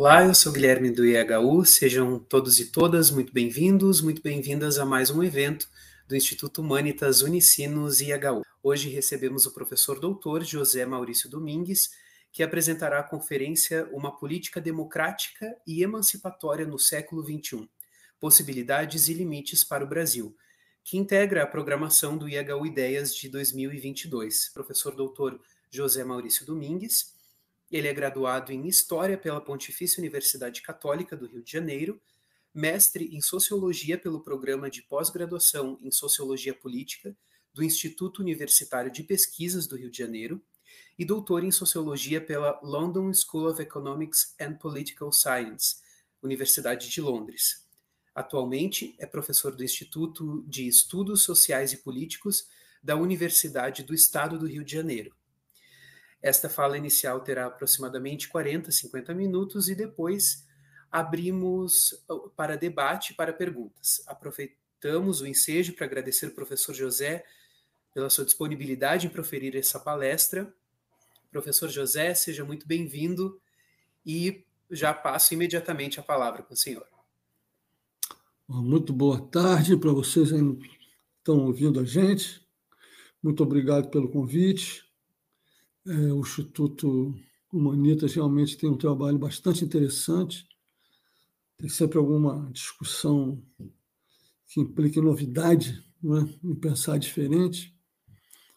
Olá, eu sou Guilherme do IHU, sejam todos e todas muito bem-vindos, muito bem-vindas a mais um evento do Instituto Humanitas Unicinos IHU. Hoje recebemos o professor doutor José Maurício Domingues, que apresentará a conferência Uma Política Democrática e Emancipatória no Século XXI, Possibilidades e Limites para o Brasil, que integra a programação do IHU Ideias de 2022. Professor doutor José Maurício Domingues, ele é graduado em História pela Pontifícia Universidade Católica do Rio de Janeiro, mestre em Sociologia pelo Programa de Pós-Graduação em Sociologia Política do Instituto Universitário de Pesquisas do Rio de Janeiro e doutor em Sociologia pela London School of Economics and Political Science, Universidade de Londres. Atualmente é professor do Instituto de Estudos Sociais e Políticos da Universidade do Estado do Rio de Janeiro esta fala inicial terá aproximadamente 40, 50 minutos e depois abrimos uh, para debate, para perguntas. Aproveitamos o ensejo para agradecer ao professor José pela sua disponibilidade em proferir essa palestra. Professor José, seja muito bem-vindo e já passo imediatamente a palavra com o senhor. Muito boa tarde para vocês que estão ouvindo a gente. Muito obrigado pelo convite. É, o Instituto Humanitas realmente tem um trabalho bastante interessante. Tem sempre alguma discussão que implique novidade, né? em pensar diferente,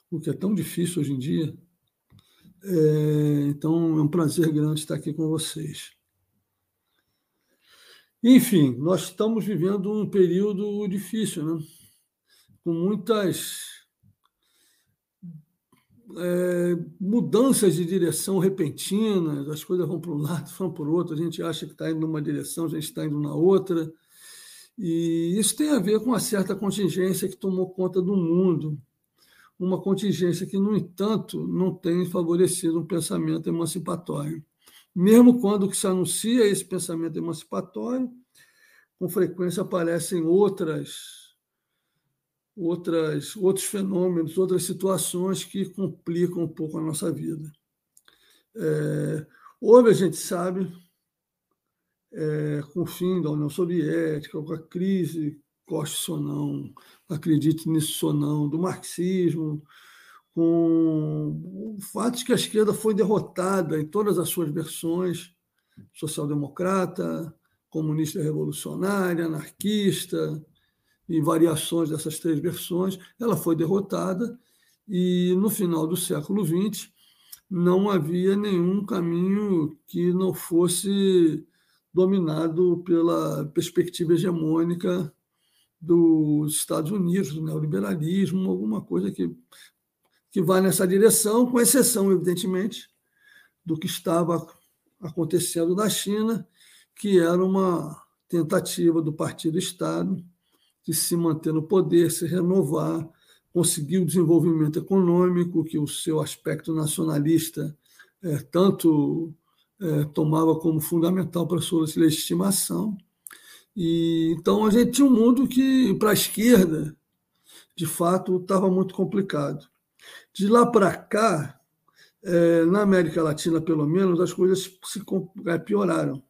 o que é tão difícil hoje em dia. É, então, é um prazer grande estar aqui com vocês. Enfim, nós estamos vivendo um período difícil, né? com muitas é, mudanças de direção repentinas, as coisas vão para um lado, vão para o outro, a gente acha que está indo numa direção, a gente está indo na outra. E isso tem a ver com uma certa contingência que tomou conta do mundo, uma contingência que, no entanto, não tem favorecido um pensamento emancipatório. Mesmo quando que se anuncia esse pensamento emancipatório, com frequência aparecem outras outras, outros fenômenos, outras situações que complicam um pouco a nossa vida. É, houve, a gente sabe, é, com o fim da União Soviética, com a crise, goste ou não, acredite nisso ou não, do marxismo, com o fato de que a esquerda foi derrotada em todas as suas versões, social-democrata, comunista revolucionária, anarquista, e variações dessas três versões, ela foi derrotada e no final do século XX não havia nenhum caminho que não fosse dominado pela perspectiva hegemônica dos Estados Unidos, do neoliberalismo, alguma coisa que, que vai nessa direção, com exceção, evidentemente, do que estava acontecendo na China, que era uma tentativa do Partido Estado de se manter no poder, se renovar, conseguir o desenvolvimento econômico, que o seu aspecto nacionalista é, tanto é, tomava como fundamental para a sua legitimação. E, então, a gente tinha um mundo que, para a esquerda, de fato, estava muito complicado. De lá para cá, é, na América Latina, pelo menos, as coisas se pioraram,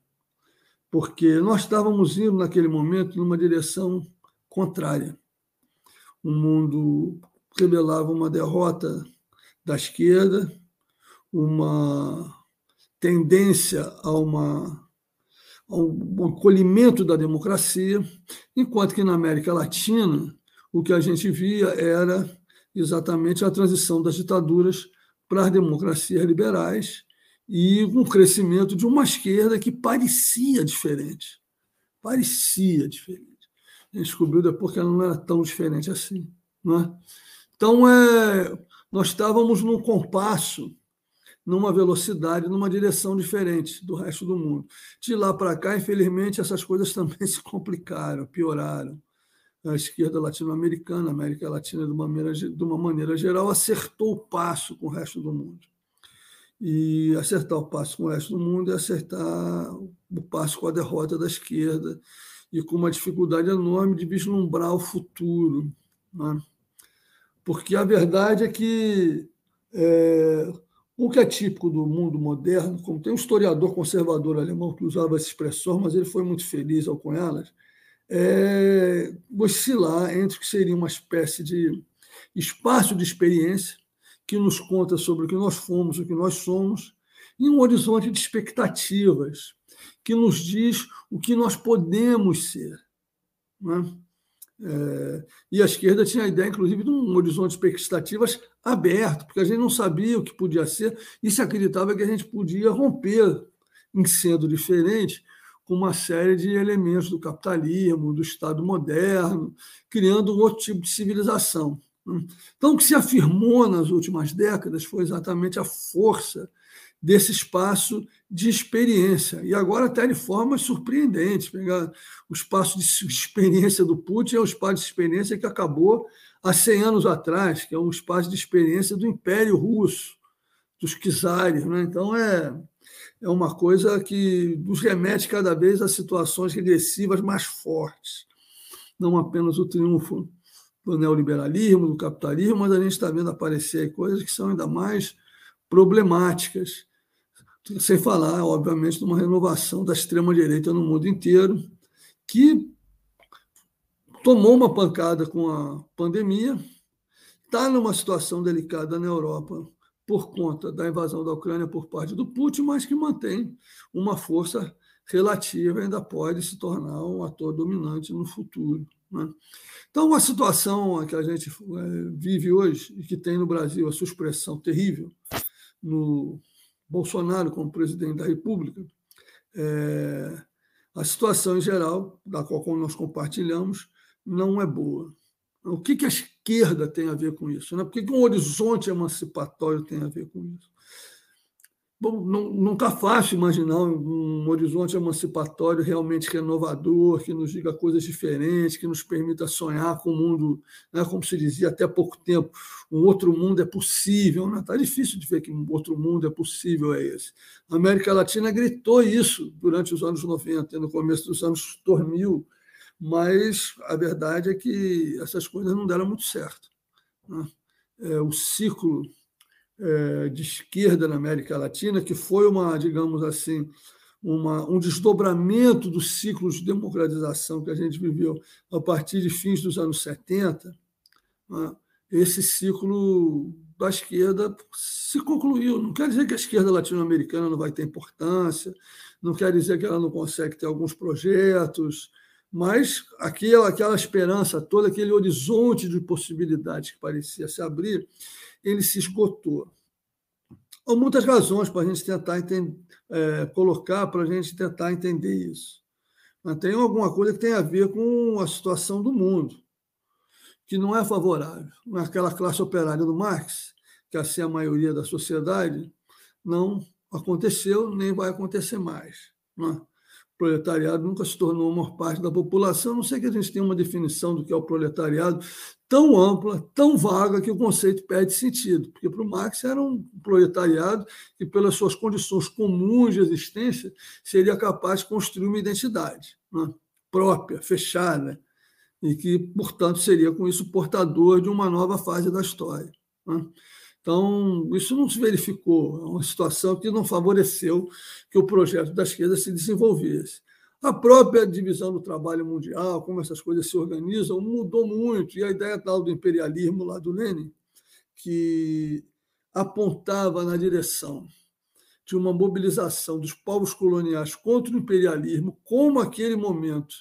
porque nós estávamos indo, naquele momento, numa direção contrária. O mundo revelava uma derrota da esquerda, uma tendência a uma, ao acolhimento da democracia, enquanto que na América Latina o que a gente via era exatamente a transição das ditaduras para as democracias liberais e um crescimento de uma esquerda que parecia diferente. Parecia diferente. Descobriu depois que ela não era tão diferente assim. Não é? Então, é, nós estávamos num compasso, numa velocidade, numa direção diferente do resto do mundo. De lá para cá, infelizmente, essas coisas também se complicaram, pioraram a esquerda latino-americana, a América Latina, de uma, maneira, de uma maneira geral, acertou o passo com o resto do mundo. E acertar o passo com o resto do mundo é acertar o passo com a derrota da esquerda e com uma dificuldade enorme de vislumbrar o futuro. Né? Porque a verdade é que é, o que é típico do mundo moderno, como tem um historiador conservador alemão que usava essa expressão, mas ele foi muito feliz ao com elas, é, oscilar entre o que seria uma espécie de espaço de experiência que nos conta sobre o que nós fomos, o que nós somos, e um horizonte de expectativas que nos diz o que nós podemos ser. Né? É, e a esquerda tinha a ideia, inclusive, de um horizonte de expectativas aberto, porque a gente não sabia o que podia ser e se acreditava que a gente podia romper em sendo diferente com uma série de elementos do capitalismo, do Estado moderno, criando um outro tipo de civilização. Né? Então, o que se afirmou nas últimas décadas foi exatamente a força desse espaço de experiência. E agora até de formas surpreendentes. Pegar o espaço de experiência do Putin é o espaço de experiência que acabou há 100 anos atrás, que é um espaço de experiência do Império Russo, dos czares. Né? Então, é, é uma coisa que nos remete cada vez a situações regressivas mais fortes. Não apenas o triunfo do neoliberalismo, do capitalismo, mas a gente está vendo aparecer coisas que são ainda mais problemáticas. Sem falar, obviamente, de uma renovação da extrema-direita no mundo inteiro, que tomou uma pancada com a pandemia, está numa situação delicada na Europa por conta da invasão da Ucrânia por parte do Putin, mas que mantém uma força relativa ainda pode se tornar um ator dominante no futuro. Né? Então, a situação que a gente é, vive hoje e que tem no Brasil a sua expressão terrível no Bolsonaro como presidente da República, é, a situação em geral, da qual nós compartilhamos, não é boa. O que, que a esquerda tem a ver com isso? Né? Por que, que um horizonte emancipatório tem a ver com isso? Bom, não está fácil imaginar um horizonte emancipatório realmente renovador, que nos diga coisas diferentes, que nos permita sonhar com o mundo, né, como se dizia até pouco tempo, um outro mundo é possível. Está né? Tá difícil de ver que um outro mundo é possível é esse. A América Latina gritou isso durante os anos 90 e no começo dos anos 2000, mas a verdade é que essas coisas não deram muito certo. Né? É, o ciclo é, de esquerda na América Latina, que foi uma, digamos assim, uma, um desdobramento do ciclo de democratização que a gente viveu a partir de fins dos anos 70, né? esse ciclo da esquerda se concluiu. Não quer dizer que a esquerda latino-americana não vai ter importância, não quer dizer que ela não consegue ter alguns projetos, mas aquela, aquela esperança toda, aquele horizonte de possibilidades que parecia se abrir, ele se esgotou. Há muitas razões para a gente tentar entender, é, colocar, para a gente tentar entender isso. Mas tem alguma coisa que tem a ver com a situação do mundo, que não é favorável. Naquela classe operária do Marx, que assim a maioria da sociedade, não aconteceu nem vai acontecer mais. Não é? Proletariado nunca se tornou a maior parte da população, a não sei que a gente tenha uma definição do que é o proletariado tão ampla, tão vaga, que o conceito perde sentido. Porque para o Marx era um proletariado que, pelas suas condições comuns de existência, seria capaz de construir uma identidade né? própria, fechada, e que, portanto, seria com isso portador de uma nova fase da história. Né? Então, isso não se verificou, é uma situação que não favoreceu que o projeto da esquerda se desenvolvesse. A própria divisão do trabalho mundial, como essas coisas se organizam, mudou muito. E a ideia tal do imperialismo lá do Lenin, que apontava na direção de uma mobilização dos povos coloniais contra o imperialismo, como aquele momento,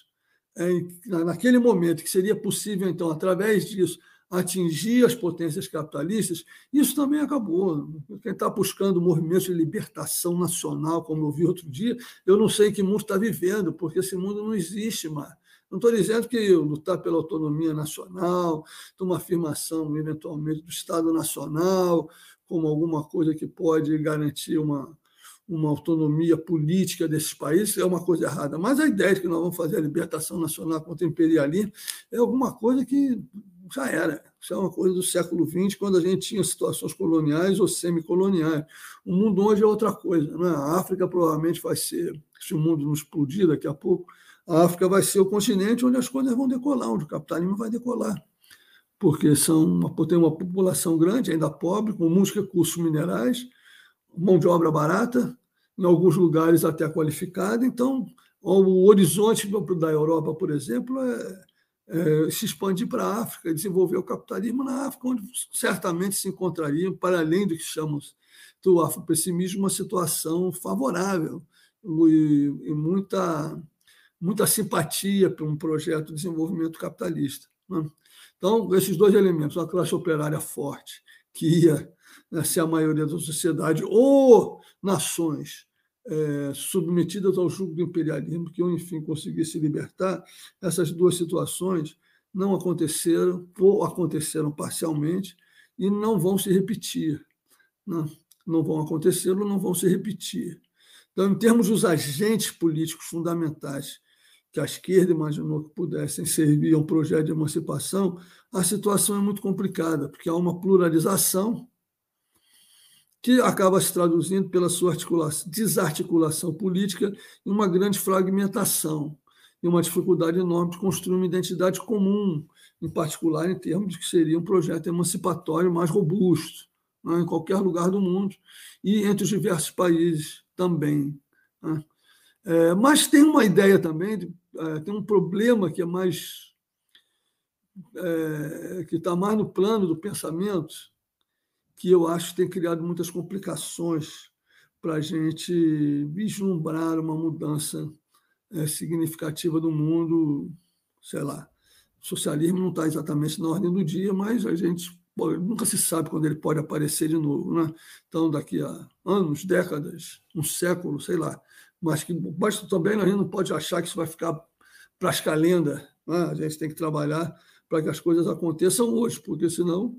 naquele momento que seria possível, então, através disso, atingir as potências capitalistas, isso também acabou. Quem está buscando movimentos de libertação nacional, como eu vi outro dia, eu não sei que mundo está vivendo, porque esse mundo não existe mais. Não estou dizendo que lutar pela autonomia nacional, uma afirmação, eventualmente, do Estado Nacional, como alguma coisa que pode garantir uma, uma autonomia política desses países, é uma coisa errada. Mas a ideia de que nós vamos fazer a libertação nacional contra o imperialismo é alguma coisa que já era. Isso é uma coisa do século XX, quando a gente tinha situações coloniais ou semicoloniais. O mundo hoje é outra coisa. Né? A África provavelmente vai ser, se o mundo não explodir daqui a pouco, a África vai ser o continente onde as coisas vão decolar, onde o capitalismo vai decolar. Porque são uma, tem uma população grande, ainda pobre, com muitos recursos minerais, mão de obra barata, em alguns lugares até qualificada. Então, o horizonte da Europa, por exemplo, é, se expandir para a África, desenvolver o capitalismo na África, onde certamente se encontraria, para além do que chamamos do afropessimismo, uma situação favorável e, e muita, muita simpatia para um projeto de desenvolvimento capitalista. Né? Então, esses dois elementos, uma classe operária forte, que ia né, ser a maioria da sociedade, ou nações é, submetidas ao jugo do imperialismo, que eu, enfim, consegui se libertar, essas duas situações não aconteceram, ou aconteceram parcialmente, e não vão se repetir. Não, né? não vão acontecer ou não vão se repetir. Então, em termos dos agentes políticos fundamentais que a esquerda imaginou que pudessem servir a um projeto de emancipação, a situação é muito complicada, porque há uma pluralização que acaba se traduzindo pela sua desarticulação política em uma grande fragmentação e uma dificuldade enorme de construir uma identidade comum, em particular em termos de que seria um projeto emancipatório mais robusto, né, em qualquer lugar do mundo e entre os diversos países também. Né. É, mas tem uma ideia também, de, é, tem um problema que é mais é, que está mais no plano do pensamento, que eu acho que tem criado muitas complicações para a gente vislumbrar uma mudança é, significativa do mundo, sei lá. O socialismo não está exatamente na ordem do dia, mas a gente nunca se sabe quando ele pode aparecer de novo. Né? Então, daqui a anos, décadas, um século, sei lá. Mas que basta também a gente não pode achar que isso vai ficar para as calendas. Né? A gente tem que trabalhar para que as coisas aconteçam hoje, porque senão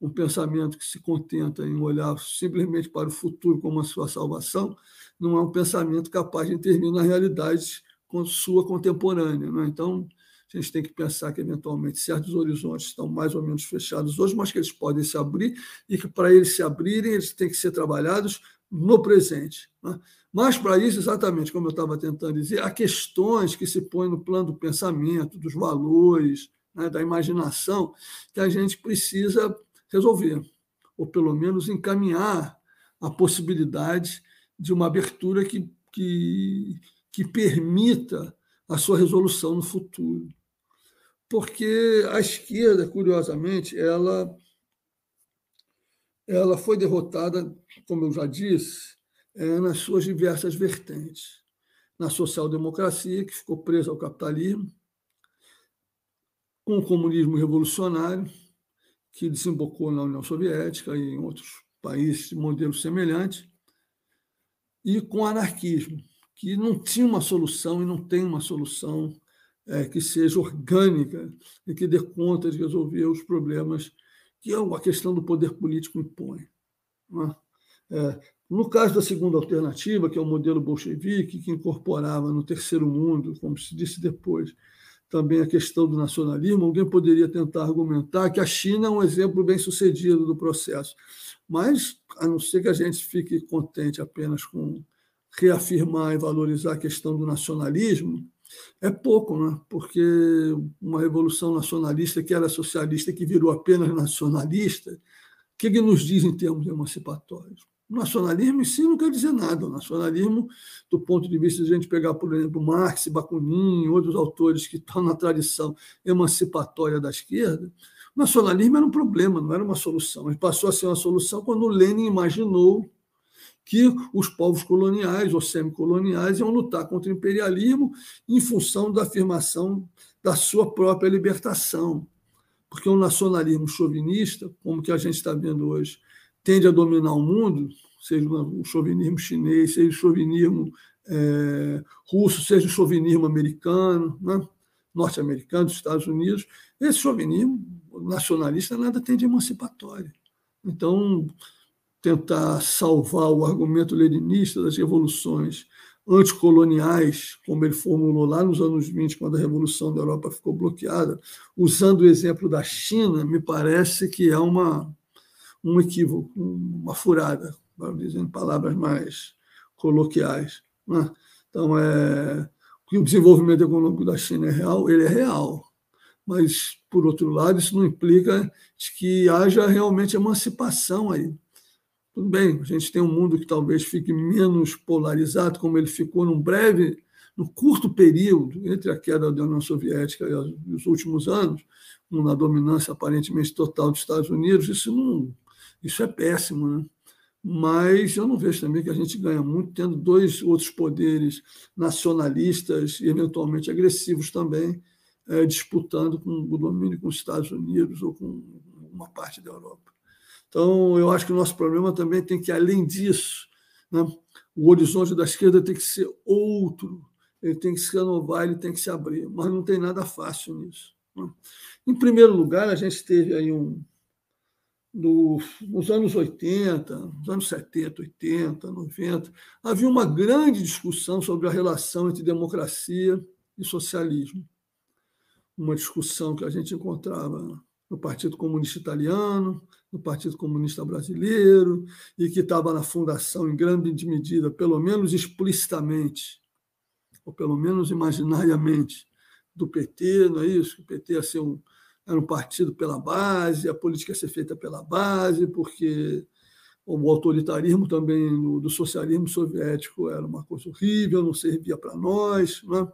um pensamento que se contenta em olhar simplesmente para o futuro como a sua salvação, não é um pensamento capaz de intervir na realidade sua contemporânea. Né? Então, a gente tem que pensar que, eventualmente, certos horizontes estão mais ou menos fechados hoje, mas que eles podem se abrir e que, para eles se abrirem, eles têm que ser trabalhados no presente. Né? Mas, para isso, exatamente como eu estava tentando dizer, há questões que se põem no plano do pensamento, dos valores, né, da imaginação, que a gente precisa resolver, ou pelo menos encaminhar a possibilidade de uma abertura que, que, que permita a sua resolução no futuro. Porque a esquerda, curiosamente, ela, ela foi derrotada, como eu já disse, é, nas suas diversas vertentes. Na social-democracia, que ficou presa ao capitalismo, com o comunismo revolucionário, que desembocou na União Soviética e em outros países de modelo semelhante, e com anarquismo, que não tinha uma solução e não tem uma solução é, que seja orgânica e que dê conta de resolver os problemas que a questão do poder político impõe. É? é, no caso da segunda alternativa, que é o modelo bolchevique, que incorporava no terceiro mundo, como se disse depois, também a questão do nacionalismo, alguém poderia tentar argumentar que a China é um exemplo bem sucedido do processo. Mas, a não ser que a gente fique contente apenas com reafirmar e valorizar a questão do nacionalismo, é pouco, né? porque uma revolução nacionalista que era socialista que virou apenas nacionalista, o que, que nos diz em termos emancipatórios? Nacionalismo em si não quer dizer nada. O nacionalismo, do ponto de vista de a gente pegar, por exemplo, Marx, Bakunin, outros autores que estão na tradição emancipatória da esquerda, o nacionalismo era um problema, não era uma solução. Ele passou a ser uma solução quando Lenin imaginou que os povos coloniais ou semicoloniais iam lutar contra o imperialismo em função da afirmação da sua própria libertação. Porque o nacionalismo chauvinista, como que a gente está vendo hoje, tende a dominar o mundo, seja o chauvinismo chinês, seja o chauvinismo é, russo, seja o chauvinismo americano, né? norte-americano, dos Estados Unidos, esse chauvinismo nacionalista nada tem de emancipatório. Então, tentar salvar o argumento leninista das revoluções anticoloniais, como ele formulou lá nos anos 20, quando a Revolução da Europa ficou bloqueada, usando o exemplo da China, me parece que é uma, um equívoco, uma furada, dizendo palavras mais coloquiais. Né? Então, é, que o desenvolvimento econômico da China é real, ele é real. Mas, por outro lado, isso não implica que haja realmente emancipação aí. Tudo bem, a gente tem um mundo que talvez fique menos polarizado, como ele ficou num breve, no curto período entre a queda da União Soviética e os últimos anos, na dominância aparentemente total dos Estados Unidos. Isso não, isso é péssimo, né? Mas eu não vejo também que a gente ganha muito tendo dois outros poderes nacionalistas e eventualmente agressivos também é, disputando com o domínio com os Estados Unidos ou com uma parte da Europa. Então, eu acho que o nosso problema também tem que, além disso, né, o horizonte da esquerda tem que ser outro, ele tem que se renovar, ele tem que se abrir, mas não tem nada fácil nisso. Né? Em primeiro lugar, a gente teve aí um. No, nos anos 80, nos anos 70, 80, 90, havia uma grande discussão sobre a relação entre democracia e socialismo. Uma discussão que a gente encontrava no Partido Comunista Italiano, no Partido Comunista Brasileiro, e que estava na fundação, em grande medida, pelo menos explicitamente, ou pelo menos imaginariamente, do PT, não é isso? O PT ia ser um, era um partido pela base, a política ia ser feita pela base, porque o autoritarismo também do socialismo soviético era uma coisa horrível, não servia para nós. Né?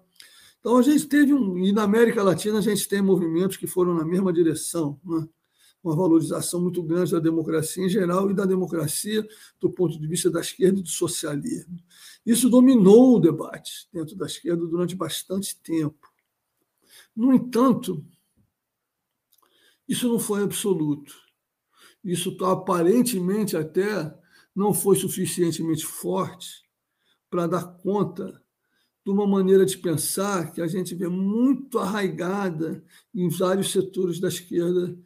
Então, a gente teve um. E na América Latina, a gente tem movimentos que foram na mesma direção. Né? Uma valorização muito grande da democracia em geral e da democracia do ponto de vista da esquerda e do socialismo. Isso dominou o debate dentro da esquerda durante bastante tempo. No entanto, isso não foi absoluto. Isso aparentemente até não foi suficientemente forte para dar conta de uma maneira de pensar que a gente vê muito arraigada em vários setores da esquerda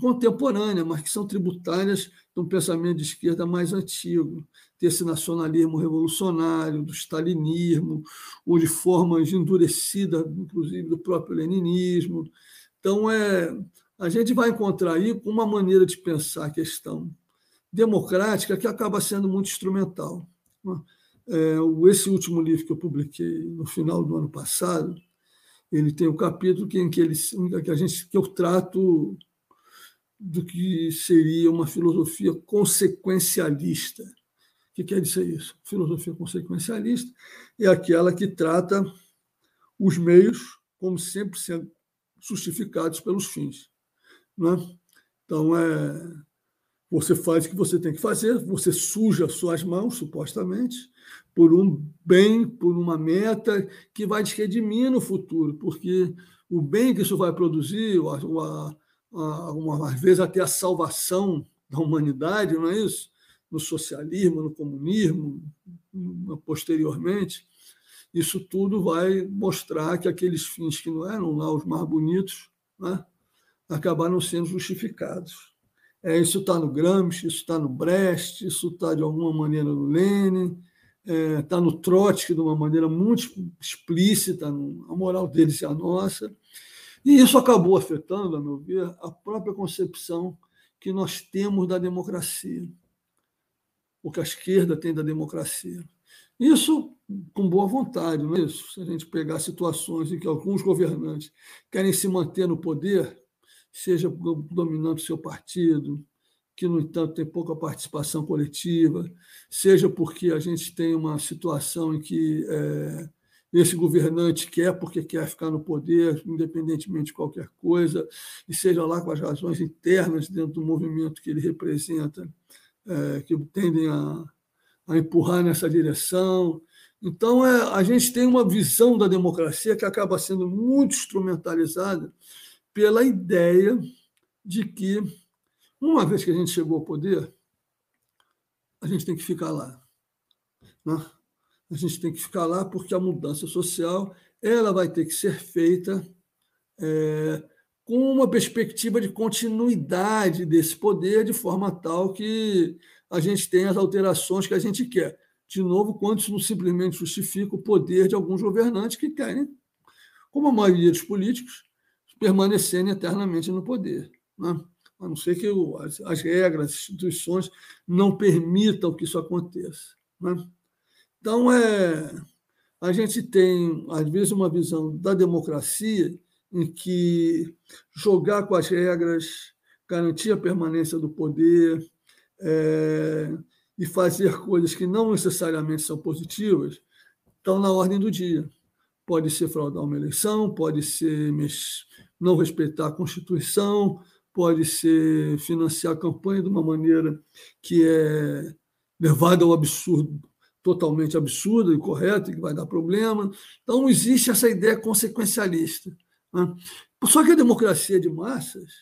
contemporânea, mas que são tributárias de um pensamento de esquerda mais antigo, desse nacionalismo revolucionário, do stalinismo, ou de formas endurecidas, inclusive do próprio leninismo. Então, é, a gente vai encontrar aí uma maneira de pensar a questão democrática que acaba sendo muito instrumental. É, esse último livro que eu publiquei no final do ano passado, ele tem um capítulo em que, ele, que, a gente, que eu trato do que seria uma filosofia consequencialista. O que quer dizer isso? Filosofia consequencialista é aquela que trata os meios como sempre sendo justificados pelos fins. Né? Então, é, você faz o que você tem que fazer, você suja suas mãos, supostamente, por um bem, por uma meta que vai te redimir no futuro, porque o bem que isso vai produzir, uma vez até a salvação da humanidade, não é isso? No socialismo, no comunismo, posteriormente, isso tudo vai mostrar que aqueles fins que não eram lá os mais bonitos né, acabaram sendo justificados. É, isso está no Gramsci, isso está no Brecht, isso está de alguma maneira no Lenin, está é, tá no Trotsky de uma maneira muito explícita, a moral deles e a nossa. E isso acabou afetando, a meu ver, a própria concepção que nós temos da democracia, o que a esquerda tem da democracia. Isso com boa vontade, não é isso? Se a gente pegar situações em que alguns governantes querem se manter no poder, seja dominando seu partido, que, no entanto, tem pouca participação coletiva, seja porque a gente tem uma situação em que é, esse governante quer porque quer ficar no poder, independentemente de qualquer coisa, e seja lá com as razões internas dentro do movimento que ele representa, é, que tendem a, a empurrar nessa direção. Então, é, a gente tem uma visão da democracia que acaba sendo muito instrumentalizada pela ideia de que, uma vez que a gente chegou ao poder, a gente tem que ficar lá. Né? A gente tem que ficar lá porque a mudança social ela vai ter que ser feita é, com uma perspectiva de continuidade desse poder, de forma tal que a gente tenha as alterações que a gente quer. De novo, quando isso não simplesmente justifica o poder de alguns governantes que querem, como a maioria dos políticos, permanecerem eternamente no poder. Né? A não ser que as, as regras, as instituições não permitam que isso aconteça. Né? Então, é, a gente tem, às vezes, uma visão da democracia em que jogar com as regras, garantir a permanência do poder é, e fazer coisas que não necessariamente são positivas estão na ordem do dia. Pode ser fraudar uma eleição, pode ser não respeitar a Constituição, pode ser financiar a campanha de uma maneira que é levada ao absurdo totalmente absurda, incorreta, que vai dar problema. Então, existe essa ideia consequencialista. Né? Só que a democracia de massas,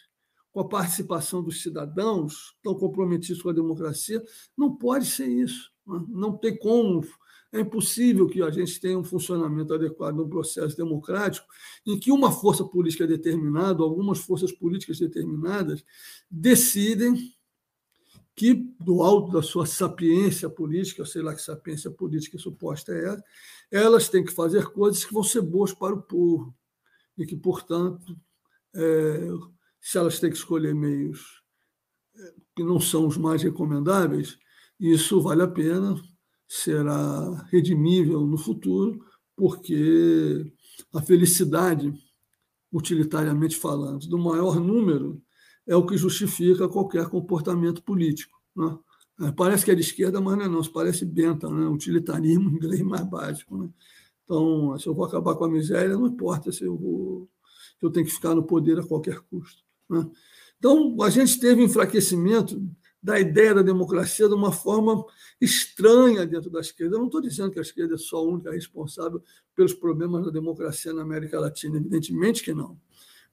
com a participação dos cidadãos, tão comprometidos com a democracia, não pode ser isso. Né? Não tem como. É impossível que a gente tenha um funcionamento adequado no processo democrático em que uma força política determinada, algumas forças políticas determinadas, decidem que, do alto da sua sapiência política, sei lá que sapiência política suposta é elas têm que fazer coisas que vão ser boas para o povo e que, portanto, é, se elas têm que escolher meios é, que não são os mais recomendáveis, isso vale a pena, será redimível no futuro, porque a felicidade, utilitariamente falando, do maior número é o que justifica qualquer comportamento político. Né? É, parece que é de esquerda, mas não é não, isso parece benta, né? utilitarismo inglês mais básico. Né? Então, se eu vou acabar com a miséria, não importa se eu, vou, se eu tenho que ficar no poder a qualquer custo. Né? Então, a gente teve enfraquecimento da ideia da democracia de uma forma estranha dentro da esquerda. Eu não estou dizendo que a esquerda é só a única responsável pelos problemas da democracia na América Latina, evidentemente que não.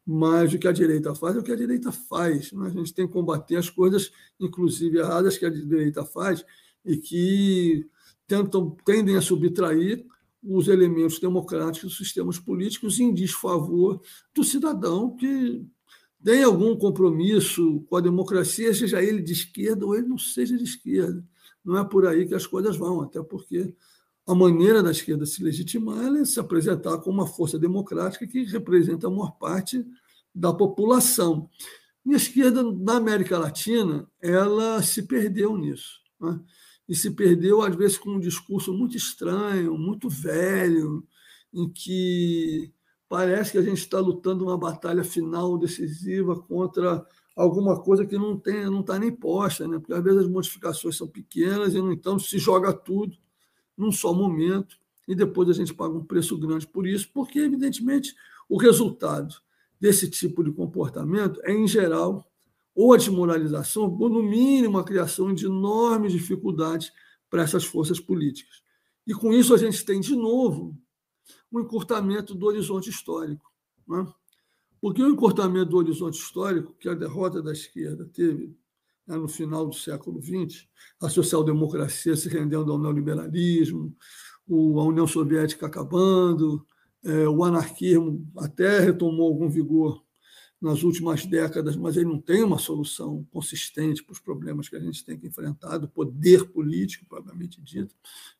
Mas o que a direita faz é o que a direita faz. Né? A gente tem que combater as coisas, inclusive erradas, que a direita faz e que tentam, tendem a subtrair os elementos democráticos dos sistemas políticos em desfavor do cidadão que tem algum compromisso com a democracia, seja ele de esquerda ou ele não seja de esquerda. Não é por aí que as coisas vão, até porque a maneira da esquerda se legitimar é se apresentar como uma força democrática que representa a maior parte da população. E a esquerda na América Latina ela se perdeu nisso. Né? E se perdeu, às vezes, com um discurso muito estranho, muito velho, em que parece que a gente está lutando uma batalha final decisiva contra alguma coisa que não tem, não está nem posta, né? porque às vezes as modificações são pequenas e, no entanto, se joga tudo num só momento e depois a gente paga um preço grande por isso, porque, evidentemente, o resultado desse tipo de comportamento é, em geral, ou a desmoralização, ou, no mínimo, a criação de enormes dificuldades para essas forças políticas. E, com isso, a gente tem, de novo, um encurtamento do horizonte histórico. Né? Porque o encurtamento do horizonte histórico, que a derrota da esquerda teve né, no final do século XX, a social-democracia se rendendo ao neoliberalismo, a União Soviética acabando, é, o anarquismo até retomou algum vigor nas últimas décadas, mas ele não tem uma solução consistente para os problemas que a gente tem que enfrentar, do poder político, propriamente dito,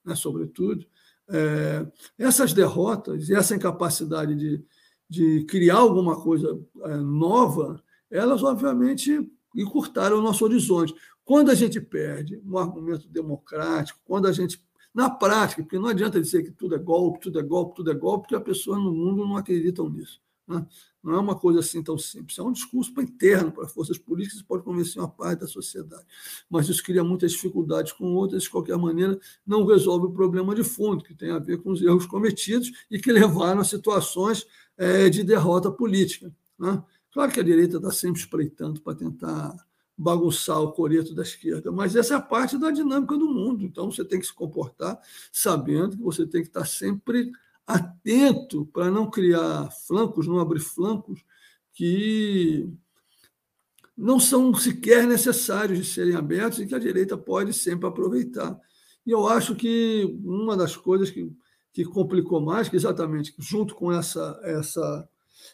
né, sobretudo. É, essas derrotas e essa incapacidade de, de criar alguma coisa é, nova, elas, obviamente, encurtaram o nosso horizonte. Quando a gente perde um argumento democrático, quando a gente na prática, porque não adianta dizer que tudo é golpe, tudo é golpe, tudo é golpe, porque as pessoas no mundo não acreditam nisso. Né? Não é uma coisa assim tão simples. É um discurso para interno para forças políticas, pode convencer uma parte da sociedade. Mas isso cria muitas dificuldades com outras, de qualquer maneira, não resolve o problema de fundo, que tem a ver com os erros cometidos e que levaram a situações é, de derrota política. Né? Claro que a direita está sempre espreitando para tentar bagunçar o coreto da esquerda, mas essa é a parte da dinâmica do mundo. Então você tem que se comportar sabendo que você tem que estar sempre atento para não criar flancos, não abrir flancos que não são sequer necessários de serem abertos e que a direita pode sempre aproveitar. E eu acho que uma das coisas que, que complicou mais, que exatamente junto com essa, essa,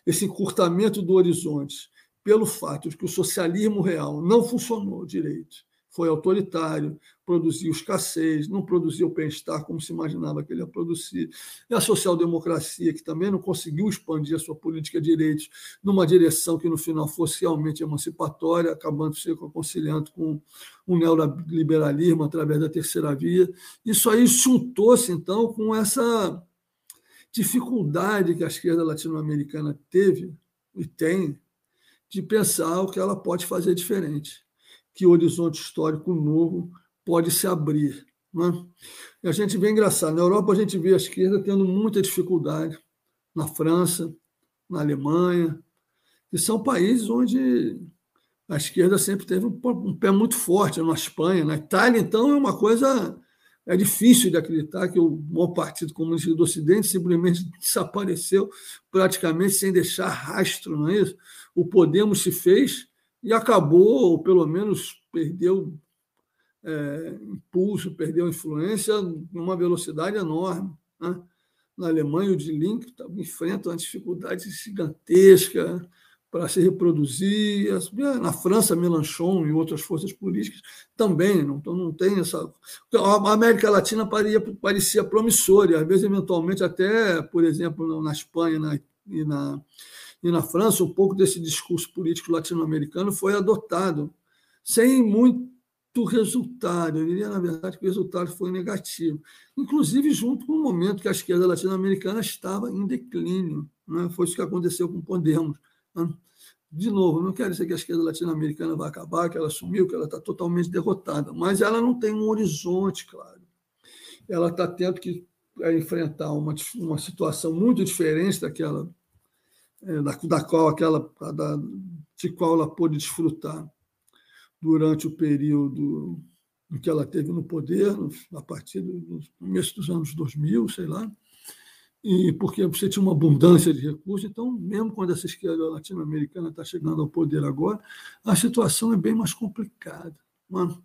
esse encurtamento do horizonte pelo fato de que o socialismo real não funcionou direito, foi autoritário, produziu escassez, não produziu bem-estar como se imaginava que ele ia produzir. E a social-democracia, que também não conseguiu expandir a sua política de direitos numa direção que no final fosse realmente emancipatória, acabando se conciliando com o neoliberalismo através da terceira via. Isso aí juntou-se, então, com essa dificuldade que a esquerda latino-americana teve e tem de pensar o que ela pode fazer diferente, que horizonte histórico novo pode se abrir. Né? E a gente vê engraçado, na Europa a gente vê a esquerda tendo muita dificuldade, na França, na Alemanha, que são países onde a esquerda sempre teve um, pé muito forte, na Espanha, na Itália, então, é uma coisa é difícil de acreditar que o maior partido comunista do Ocidente simplesmente desapareceu praticamente sem deixar rastro, não é isso? O Podemos se fez e acabou, ou pelo menos perdeu é, impulso, perdeu influência numa velocidade enorme. Né? Na Alemanha, o de Link enfrenta uma dificuldade gigantesca para se reproduzir. Na França, Mélenchon e outras forças políticas também. Não, então, não tem essa. A América Latina parecia, parecia promissora, e às vezes, eventualmente, até, por exemplo, na Espanha na, e, na, e na França, um pouco desse discurso político latino-americano foi adotado, sem muito resultado. Eu diria, na verdade, que o resultado foi negativo, inclusive junto com o momento que a esquerda latino-americana estava em declínio. Né? Foi isso que aconteceu com Podemos de novo, não quero dizer que a esquerda latino-americana vai acabar, que ela sumiu, que ela está totalmente derrotada, mas ela não tem um horizonte claro. Ela está tendo que é, enfrentar uma, uma situação muito diferente daquela da, da qual aquela da, de qual ela pôde desfrutar durante o período em que ela teve no poder, a partir do começo dos anos 2000, sei lá, e porque você tinha uma abundância de recursos. Então, mesmo quando essa esquerda latino-americana está chegando ao poder agora, a situação é bem mais complicada. Né?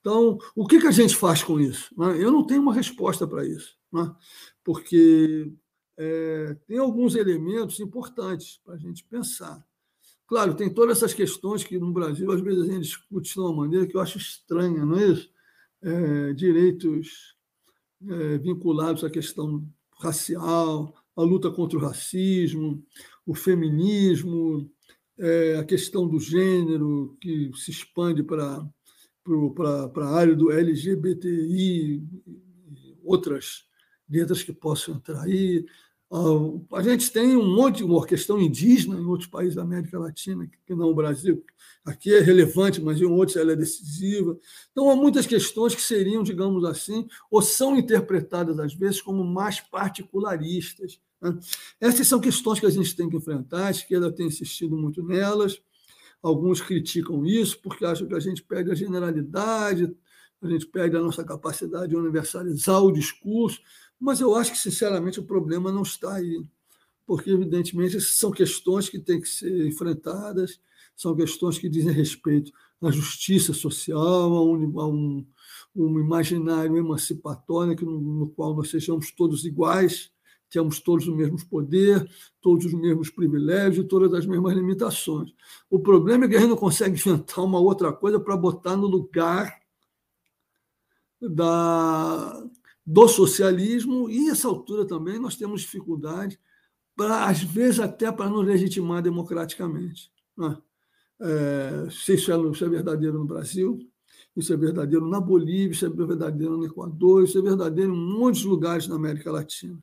Então, o que, que a gente faz com isso? Né? Eu não tenho uma resposta para isso, né? porque é, tem alguns elementos importantes para a gente pensar. Claro, tem todas essas questões que no Brasil às vezes a gente discute de uma maneira que eu acho estranha, não é isso? É, direitos é, vinculados à questão racial, a luta contra o racismo, o feminismo, é, a questão do gênero, que se expande para para a área do LGBTI, outras letras que possam entrar aí, a gente tem um monte, uma questão indígena em outros países da América Latina, que não o Brasil. Aqui é relevante, mas em outros ela é decisiva. Então, há muitas questões que seriam, digamos assim, ou são interpretadas, às vezes, como mais particularistas. Né? Essas são questões que a gente tem que enfrentar, a esquerda tem insistido muito nelas. Alguns criticam isso porque acham que a gente perde a generalidade, a gente perde a nossa capacidade de universalizar o discurso. Mas eu acho que, sinceramente, o problema não está aí, porque, evidentemente, são questões que têm que ser enfrentadas, são questões que dizem respeito à justiça social, a um, a um, um imaginário emancipatório no, no qual nós sejamos todos iguais, temos todos o mesmo poder, todos os mesmos privilégios, todas as mesmas limitações. O problema é que a gente não consegue inventar uma outra coisa para botar no lugar da, do socialismo, e nessa altura também nós temos dificuldade, para, às vezes até para nos legitimar democraticamente. Né? É, se isso é, isso é verdadeiro no Brasil, isso é verdadeiro na Bolívia, isso é verdadeiro no Equador, isso é verdadeiro em muitos lugares na América Latina.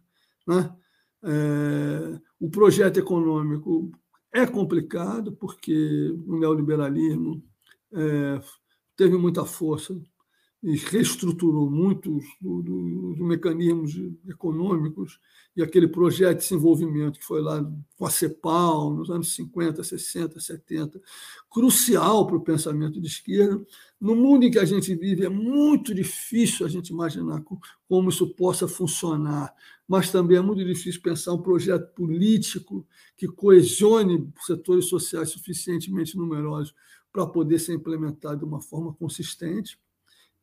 Né? É, o projeto econômico é complicado, porque o neoliberalismo é, teve muita força e reestruturou muitos dos mecanismos econômicos e aquele projeto de desenvolvimento que foi lá com a CEPAL, nos anos 50, 60, 70, crucial para o pensamento de esquerda. No mundo em que a gente vive, é muito difícil a gente imaginar como isso possa funcionar, mas também é muito difícil pensar um projeto político que coesione setores sociais suficientemente numerosos para poder ser implementado de uma forma consistente.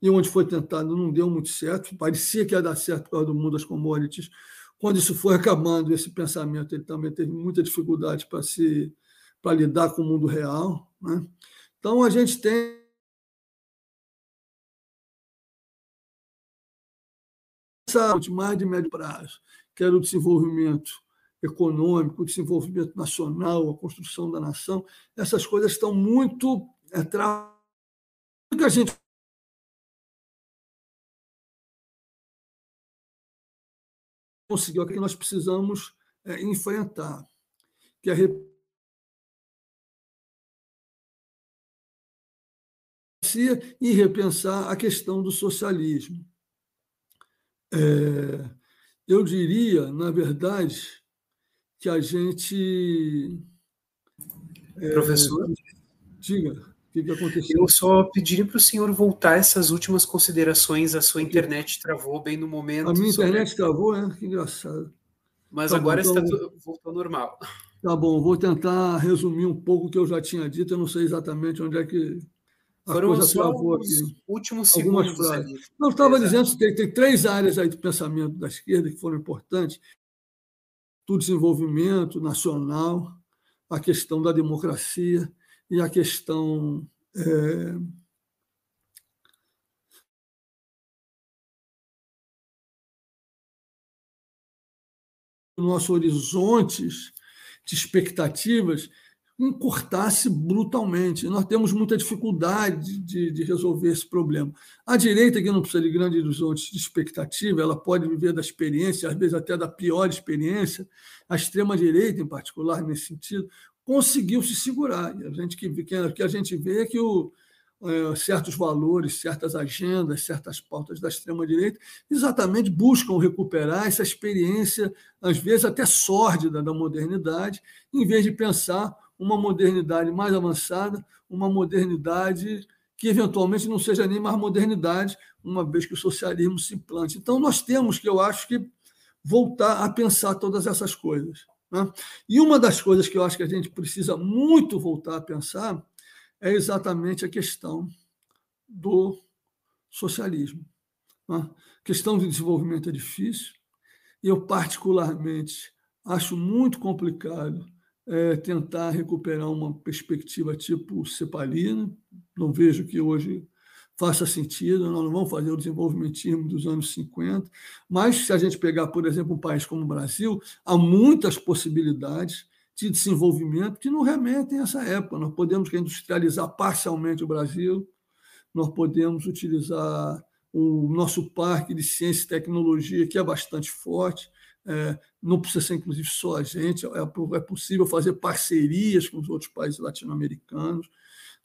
E onde foi tentado não deu muito certo, parecia que ia dar certo por causa do mundo das commodities, quando isso foi acabando, esse pensamento ele também teve muita dificuldade para se para lidar com o mundo real. Né? Então a gente tem mais de médio prazo, que era o desenvolvimento econômico, o desenvolvimento nacional, a construção da nação, essas coisas estão muito é, tra... que a gente conseguiu, que nós precisamos é, enfrentar, que é e repensar a questão do socialismo. É, eu diria, na verdade, que a gente. É, Professor? Diga, que, que aconteceu? Eu só pediria para o senhor voltar essas últimas considerações. A sua internet travou bem no momento. A minha sobre... internet travou, é? Que engraçado. Mas tá agora bom, então... está tudo, voltou normal. Tá bom, vou tentar resumir um pouco o que eu já tinha dito. Eu não sei exatamente onde é que a Foram coisa travou aqui. últimos segundos. frases. Não, estava dizendo que tem, tem três áreas aí do pensamento da esquerda que foram importantes do desenvolvimento nacional, a questão da democracia e a questão é, nossos horizontes de expectativas encurtasse brutalmente. Nós temos muita dificuldade de, de, resolver esse problema. A direita, que não precisa de grandes horizontes de expectativa, ela pode viver da experiência, às vezes até da pior experiência. A extrema-direita, em particular, nesse sentido, conseguiu se segurar. E a gente, que, que a gente vê é que o, é, certos valores, certas agendas, certas pautas da extrema-direita, exatamente buscam recuperar essa experiência, às vezes até sórdida, da modernidade, em vez de pensar uma modernidade mais avançada, uma modernidade que eventualmente não seja nem mais modernidade, uma vez que o socialismo se implante. Então, nós temos que, eu acho que, voltar a pensar todas essas coisas. Né? E uma das coisas que eu acho que a gente precisa muito voltar a pensar é exatamente a questão do socialismo. Né? A questão do desenvolvimento é difícil, eu, particularmente, acho muito complicado é, tentar recuperar uma perspectiva tipo cepalina. Não vejo que hoje faça sentido, nós não vamos fazer o desenvolvimentismo dos anos 50, mas se a gente pegar, por exemplo, um país como o Brasil, há muitas possibilidades de desenvolvimento que não remetem a essa época. Nós podemos industrializar parcialmente o Brasil, nós podemos utilizar o nosso parque de ciência e tecnologia, que é bastante forte, é, não precisa ser, inclusive, só a gente, é, é possível fazer parcerias com os outros países latino-americanos,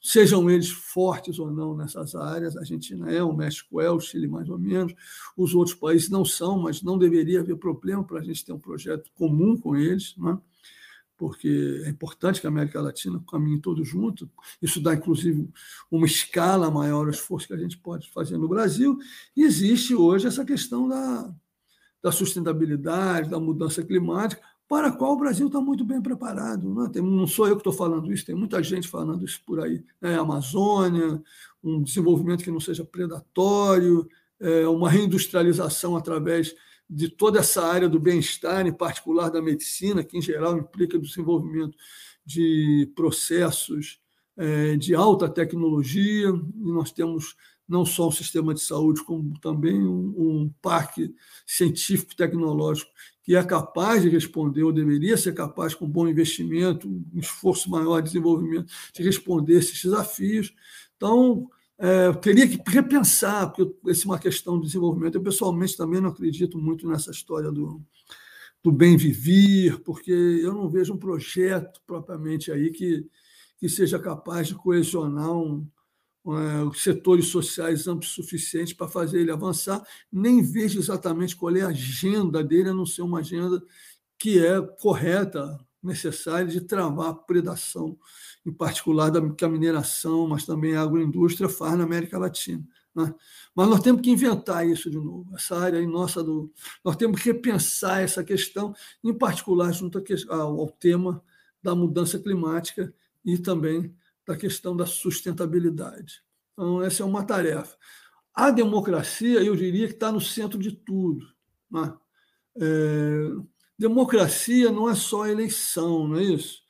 sejam eles fortes ou não nessas áreas. A Argentina é, o México é, o Chile mais ou menos, os outros países não são, mas não deveria haver problema para a gente ter um projeto comum com eles, né? porque é importante que a América Latina caminhe todos junto. Isso dá, inclusive, uma escala maior ao esforço que a gente pode fazer no Brasil. E existe hoje essa questão da, da sustentabilidade, da mudança climática, para a qual o Brasil está muito bem preparado. Né? Tem, não sou eu que estou falando isso, tem muita gente falando isso por aí. Né? Amazônia, um desenvolvimento que não seja predatório, é, uma reindustrialização através de toda essa área do bem-estar, em particular da medicina, que em geral implica o desenvolvimento de processos é, de alta tecnologia, e nós temos não só um sistema de saúde, como também um, um parque científico-tecnológico que é capaz de responder, ou deveria ser capaz, com bom investimento, um esforço maior de desenvolvimento, de responder esses desafios. Então, é, teria que repensar, porque essa é uma questão de desenvolvimento. Eu, pessoalmente, também não acredito muito nessa história do, do bem viver, porque eu não vejo um projeto propriamente aí que, que seja capaz de coesionar um, é, setores sociais amplos suficientes para fazer ele avançar, nem vejo exatamente qual é a agenda dele, a não ser uma agenda que é correta, necessária de travar a predação, em particular da que a mineração, mas também a agroindústria faz na América Latina. Né? Mas nós temos que inventar isso de novo, essa área nossa do. Nós temos que repensar essa questão, em particular junto ao tema da mudança climática e também da questão da sustentabilidade. Então, essa é uma tarefa. A democracia, eu diria que está no centro de tudo. Né? É, democracia não é só eleição, não é isso?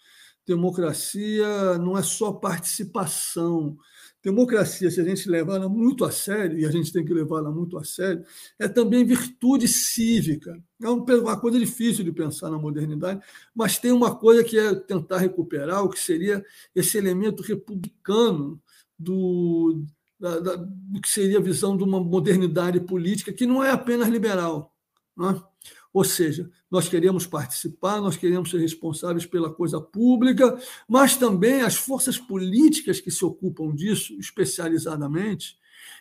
Democracia não é só participação. Democracia, se a gente levar ela muito a sério, e a gente tem que levá-la muito a sério, é também virtude cívica. É uma coisa difícil de pensar na modernidade, mas tem uma coisa que é tentar recuperar, o que seria esse elemento republicano do, da, da, do que seria a visão de uma modernidade política que não é apenas liberal. Não é? Ou seja, nós queremos participar, nós queremos ser responsáveis pela coisa pública, mas também as forças políticas que se ocupam disso, especializadamente,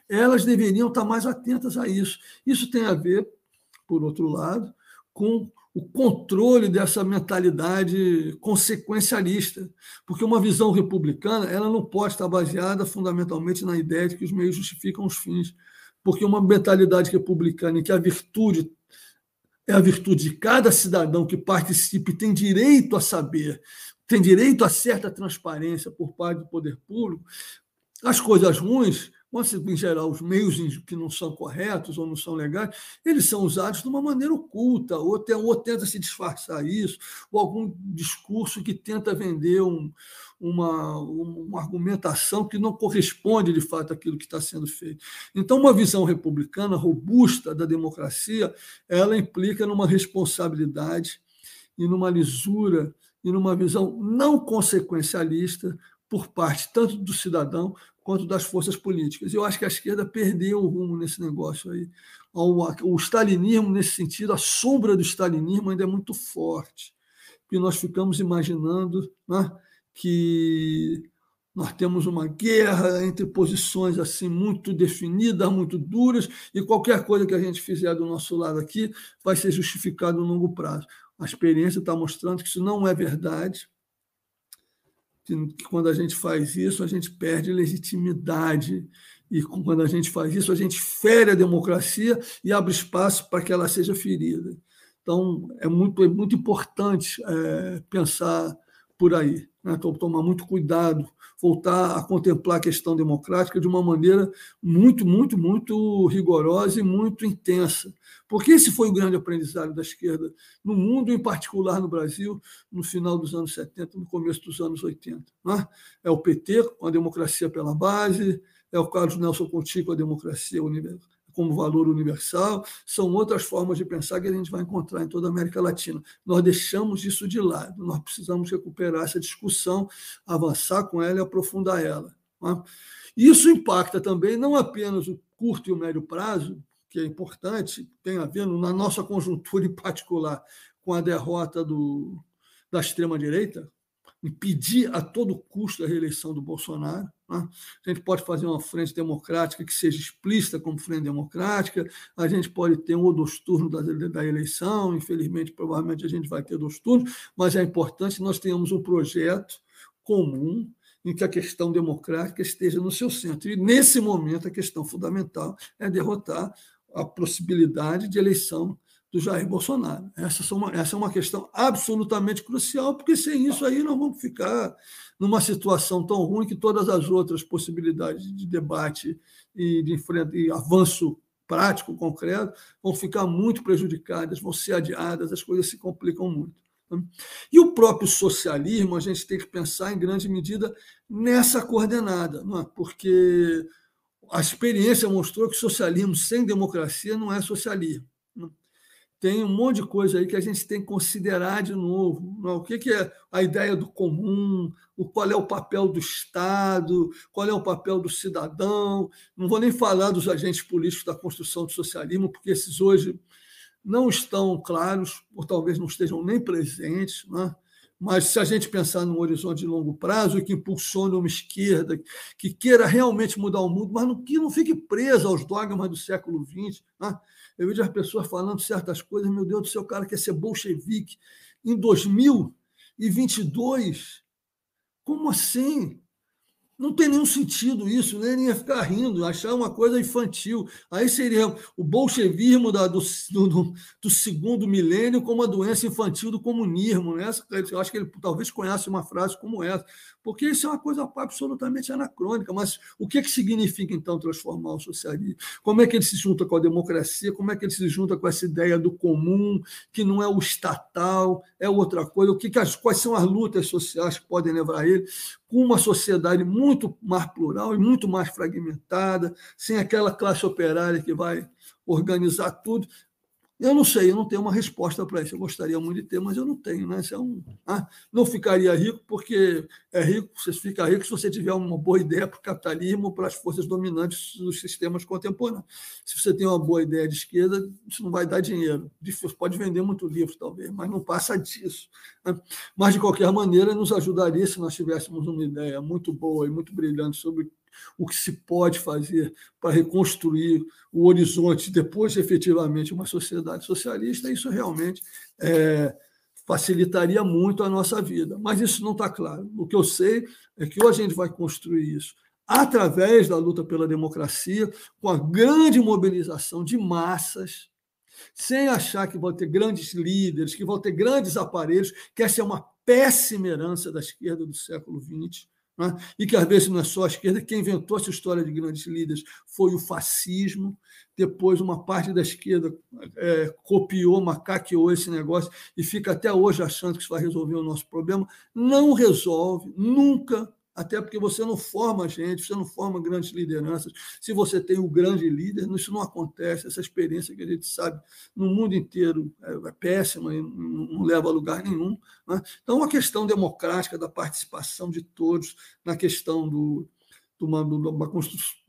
elas deveriam estar mais atentas a isso. Isso tem a ver, por outro lado, com o controle dessa mentalidade consequencialista, porque uma visão republicana ela não pode estar baseada fundamentalmente na ideia de que os meios justificam os fins, porque uma mentalidade republicana em que a virtude é a virtude de cada cidadão que participe tem direito a saber, tem direito a certa transparência por parte do poder público. As coisas ruins, em geral, os meios que não são corretos ou não são legais, eles são usados de uma maneira oculta, ou, tem, ou tenta se disfarçar isso, ou algum discurso que tenta vender um, uma, uma argumentação que não corresponde de fato àquilo que está sendo feito. Então, uma visão republicana robusta da democracia, ela implica numa responsabilidade e numa lisura e numa visão não consequencialista por parte tanto do cidadão quanto das forças políticas. Eu acho que a esquerda perdeu o rumo nesse negócio aí. O stalinismo, nesse sentido, a sombra do stalinismo ainda é muito forte, porque nós ficamos imaginando né, que nós temos uma guerra entre posições assim muito definidas, muito duras, e qualquer coisa que a gente fizer do nosso lado aqui vai ser justificado no longo prazo. A experiência está mostrando que isso não é verdade, que quando a gente faz isso, a gente perde legitimidade, e quando a gente faz isso, a gente fere a democracia e abre espaço para que ela seja ferida. Então, é muito, é muito importante é, pensar por aí. Né? Tomar muito cuidado, voltar a contemplar a questão democrática de uma maneira muito, muito, muito rigorosa e muito intensa. Porque esse foi o grande aprendizado da esquerda no mundo, em particular no Brasil, no final dos anos 70, no começo dos anos 80. Né? É o PT com a democracia pela base, é o Carlos Nelson Conti com a democracia universal como valor universal, são outras formas de pensar que a gente vai encontrar em toda a América Latina. Nós deixamos isso de lado, nós precisamos recuperar essa discussão, avançar com ela e aprofundar ela. Né? Isso impacta também não apenas o curto e o médio prazo, que é importante, tem a ver na nossa conjuntura em particular com a derrota do, da extrema-direita, impedir a todo custo a reeleição do Bolsonaro. Né? A gente pode fazer uma frente democrática que seja explícita como frente democrática, a gente pode ter um ou dois turnos da, da eleição, infelizmente, provavelmente a gente vai ter dois turnos, mas é importante que nós tenhamos um projeto comum em que a questão democrática esteja no seu centro. E, nesse momento, a questão fundamental é derrotar a possibilidade de eleição do Jair Bolsonaro. Essa, uma, essa é uma questão absolutamente crucial, porque sem isso aí nós vamos ficar numa situação tão ruim que todas as outras possibilidades de debate e de enfrenta, e avanço prático, concreto, vão ficar muito prejudicadas, vão ser adiadas, as coisas se complicam muito. E o próprio socialismo, a gente tem que pensar em grande medida nessa coordenada, é? porque a experiência mostrou que socialismo sem democracia não é socialismo tem um monte de coisa aí que a gente tem que considerar de novo. Não? O que, que é a ideia do comum, o, qual é o papel do Estado, qual é o papel do cidadão. Não vou nem falar dos agentes políticos da construção do socialismo, porque esses hoje não estão claros, ou talvez não estejam nem presentes. Né? Mas se a gente pensar num horizonte de longo prazo, que impulsione uma esquerda, que queira realmente mudar o mundo, mas que não fique presa aos dogmas do século XX. Né? Eu vejo as pessoas falando certas coisas, meu Deus do céu, o cara quer ser bolchevique em 2022. Como assim? Não tem nenhum sentido isso, né? nem ia ficar rindo, achar uma coisa infantil. Aí seria o bolchevismo da, do, do, do, segundo milênio como a doença infantil do comunismo. Né? Eu acho que ele talvez conheça uma frase como essa, porque isso é uma coisa absolutamente anacrônica. Mas o que, que significa, então, transformar o socialismo? Como é que ele se junta com a democracia? Como é que ele se junta com essa ideia do comum, que não é o estatal, é outra coisa? O que, que as, quais são as lutas sociais que podem levar ele? Com uma sociedade muito mais plural e muito mais fragmentada, sem aquela classe operária que vai organizar tudo. Eu não sei, eu não tenho uma resposta para isso. Eu gostaria muito de ter, mas eu não tenho. Né? Isso é um, ah, não ficaria rico, porque é rico, você fica rico se você tiver uma boa ideia para o capitalismo, para as forças dominantes dos sistemas contemporâneos. Se você tem uma boa ideia de esquerda, isso não vai dar dinheiro. Pode vender muito livro, talvez, mas não passa disso. Né? Mas, de qualquer maneira, nos ajudaria se nós tivéssemos uma ideia muito boa e muito brilhante sobre o que se pode fazer para reconstruir o horizonte depois, efetivamente, uma sociedade socialista, isso realmente é, facilitaria muito a nossa vida. Mas isso não está claro. O que eu sei é que ou a gente vai construir isso através da luta pela democracia, com a grande mobilização de massas, sem achar que vão ter grandes líderes, que vão ter grandes aparelhos, que essa é uma péssima herança da esquerda do século XX né? e que às vezes não é só a esquerda, quem inventou essa história de grandes líderes foi o fascismo. Depois, uma parte da esquerda é, copiou, macaqueou esse negócio e fica até hoje achando que isso vai resolver o nosso problema. Não resolve, nunca até porque você não forma gente, você não forma grandes lideranças. Se você tem um grande líder, isso não acontece. Essa experiência que a gente sabe no mundo inteiro é, é péssima e não leva a lugar nenhum. Né? Então, uma questão democrática da participação de todos na questão do, de uma, de uma,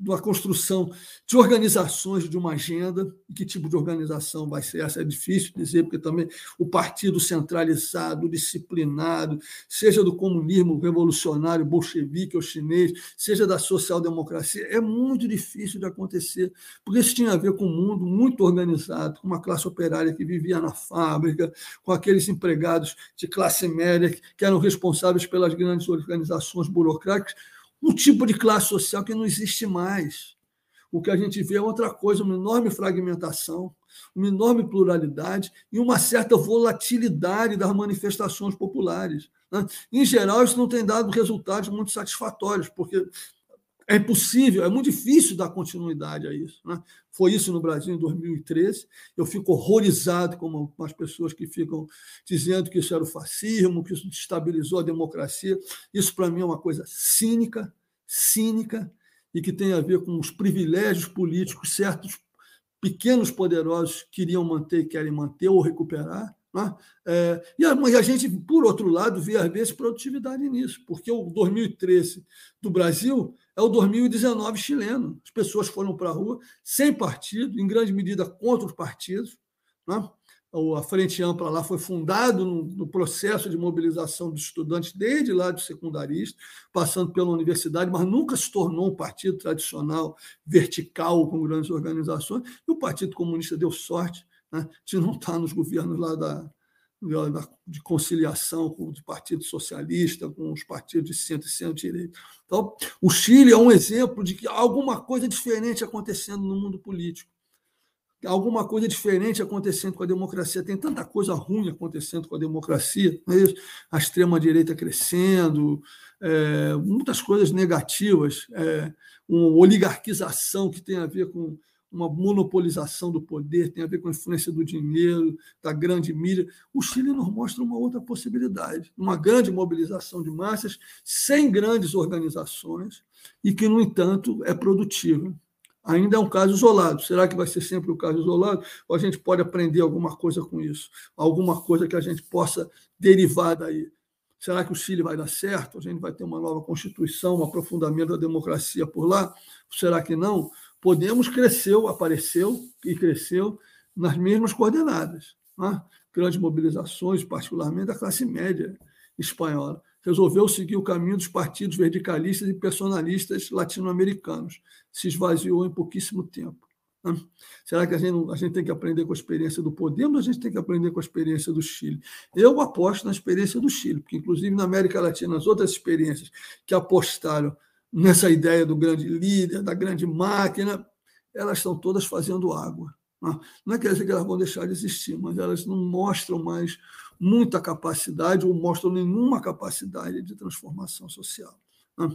uma construção de organizações de uma agenda. E que tipo de organização vai ser essa? É difícil dizer, porque também o partido centralizado, disciplinado, seja do comunismo revolucionário, bolchevique ou chinês, seja da social-democracia, é muito difícil de acontecer, porque isso tinha a ver com um mundo muito organizado, com uma classe operária que vivia na fábrica, com aqueles empregados de classe média que eram responsáveis pelas grandes organizações burocráticas um tipo de classe social que não existe mais. O que a gente vê é outra coisa, uma enorme fragmentação, uma enorme pluralidade e uma certa volatilidade das manifestações populares. Né? Em geral, isso não tem dado resultados muito satisfatórios, porque é impossível, é muito difícil dar continuidade a isso. Né? Foi isso no Brasil em 2013. Eu fico horrorizado com as pessoas que ficam dizendo que isso era o fascismo, que isso destabilizou a democracia. Isso, para mim, é uma coisa cínica, cínica, e que tem a ver com os privilégios políticos certos pequenos poderosos queriam manter e querem manter ou recuperar. Né? É, e, a, gente, por outro lado, vê às vezes produtividade nisso, porque o 2013 do Brasil é o 2019 chileno. As pessoas foram para a rua sem partido, em grande medida contra os partidos. Né? A Frente Ampla lá foi fundado no, no, processo de mobilização dos estudantes desde lá do secundarista, passando pela universidade, mas nunca se tornou um partido tradicional, vertical, com grandes organizações. E o Partido Comunista deu sorte né, de não estar nos governos lá da, de conciliação com o Partido Socialista, com os partidos de centro e centro-direita. Então, o Chile é um exemplo de que alguma coisa diferente acontecendo no mundo político. Alguma coisa diferente acontecendo com a democracia. Tem tanta coisa ruim acontecendo com a democracia, é a extrema-direita crescendo, é, muitas coisas negativas, é, uma oligarquização que tem a ver com uma monopolização do poder, tem a ver com a influência do dinheiro, da grande mídia. O Chile nos mostra uma outra possibilidade, uma grande mobilização de massas, sem grandes organizações, e que, no entanto, é produtiva. Ainda é um caso isolado. Será que vai ser sempre um caso isolado? Ou a gente pode aprender alguma coisa com isso? Alguma coisa que a gente possa derivar daí? Será que o Chile vai dar certo? A gente vai ter uma nova Constituição, um aprofundamento da democracia por lá? Será que não? Podemos cresceu, apareceu e cresceu nas mesmas coordenadas. Né? Grandes mobilizações, particularmente da classe média, espanhola. Resolveu seguir o caminho dos partidos verticalistas e personalistas latino-americanos. Se esvaziou em pouquíssimo tempo. Né? Será que a gente, a gente tem que aprender com a experiência do Podemos ou a gente tem que aprender com a experiência do Chile? Eu aposto na experiência do Chile, porque, inclusive, na América Latina, as outras experiências que apostaram nessa ideia do grande líder, da grande máquina, elas estão todas fazendo água. Né? Não é quer dizer que elas vão deixar de existir, mas elas não mostram mais muita capacidade ou mostram nenhuma capacidade de transformação social. Né?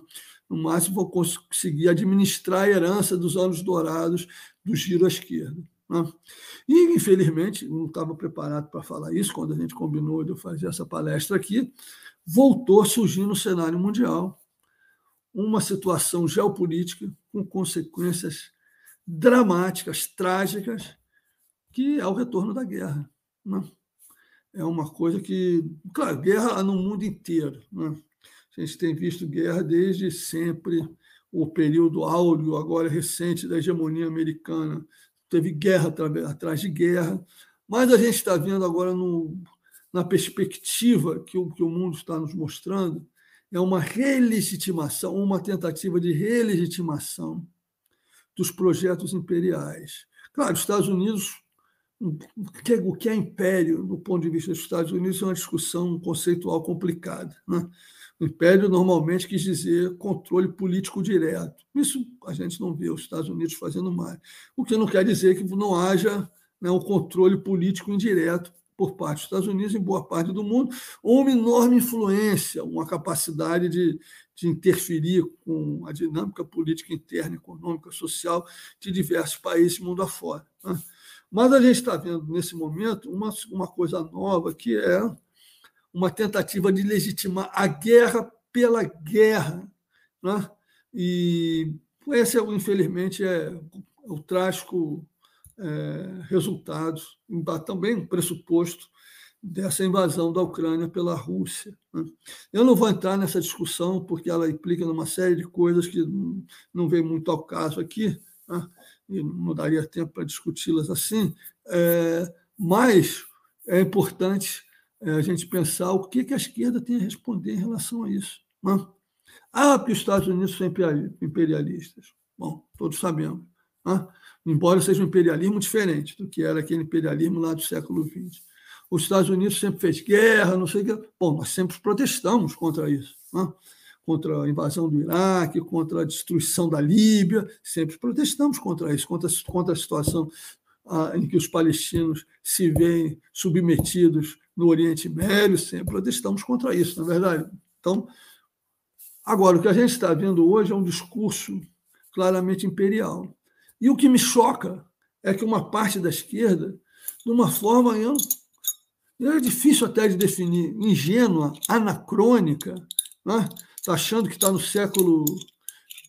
No máximo, vão conseguir administrar a herança dos anos dourados do giro à esquerda. Né? E, infelizmente, não estava preparado para falar isso quando a gente combinou de eu fazer essa palestra aqui, voltou a surgir no cenário mundial uma situação geopolítica com consequências dramáticas, trágicas, que é o retorno da guerra. Né? É uma coisa que, claro, guerra no mundo inteiro. Né? A gente tem visto guerra desde sempre, o período áureo, agora recente, da hegemonia americana. Teve guerra atrás de guerra, mas a gente está vendo agora, no, na perspectiva que o, que o mundo está nos mostrando, é uma relegitimação, uma tentativa de relegitimação dos projetos imperiais. Claro, os Estados Unidos, o que é império, do ponto de vista dos Estados Unidos, é uma discussão conceitual complicada. Né? O império normalmente quis dizer controle político direto. Isso a gente não vê os Estados Unidos fazendo mais. O que não quer dizer que não haja né, um controle político indireto por parte dos Estados Unidos em boa parte do mundo, uma enorme influência, uma capacidade de, de interferir com a dinâmica política interna, econômica, social de diversos países mundo afora. Né? Mas a gente está vendo, nesse momento, uma, uma coisa nova, que é uma tentativa de legitimar a guerra pela guerra. Né? E esse, é, infelizmente, é o trágico é, resultados, também um pressuposto dessa invasão da Ucrânia pela Rússia. Né? Eu não vou entrar nessa discussão, porque ela implica numa série de coisas que não vem muito ao caso aqui, né? e não daria tempo para discuti-las assim, é, mas é importante é, a gente pensar o que, que a esquerda tem a responder em relação a isso. Né? Ah, porque os Estados Unidos são imperialistas. Bom, todos sabemos. Né? Embora seja um imperialismo diferente do que era aquele imperialismo lá do século XX. Os Estados Unidos sempre fez guerra, não sei o que. Bom, nós sempre protestamos contra isso, né? contra a invasão do Iraque, contra a destruição da Líbia, sempre protestamos contra isso, contra, contra a situação ah, em que os palestinos se veem submetidos no Oriente Médio, sempre protestamos contra isso, na é verdade. Então, agora, o que a gente está vendo hoje é um discurso claramente imperial. E o que me choca é que uma parte da esquerda, de uma forma eu, é difícil até de definir, ingênua, anacrônica, né? Tá achando que está no século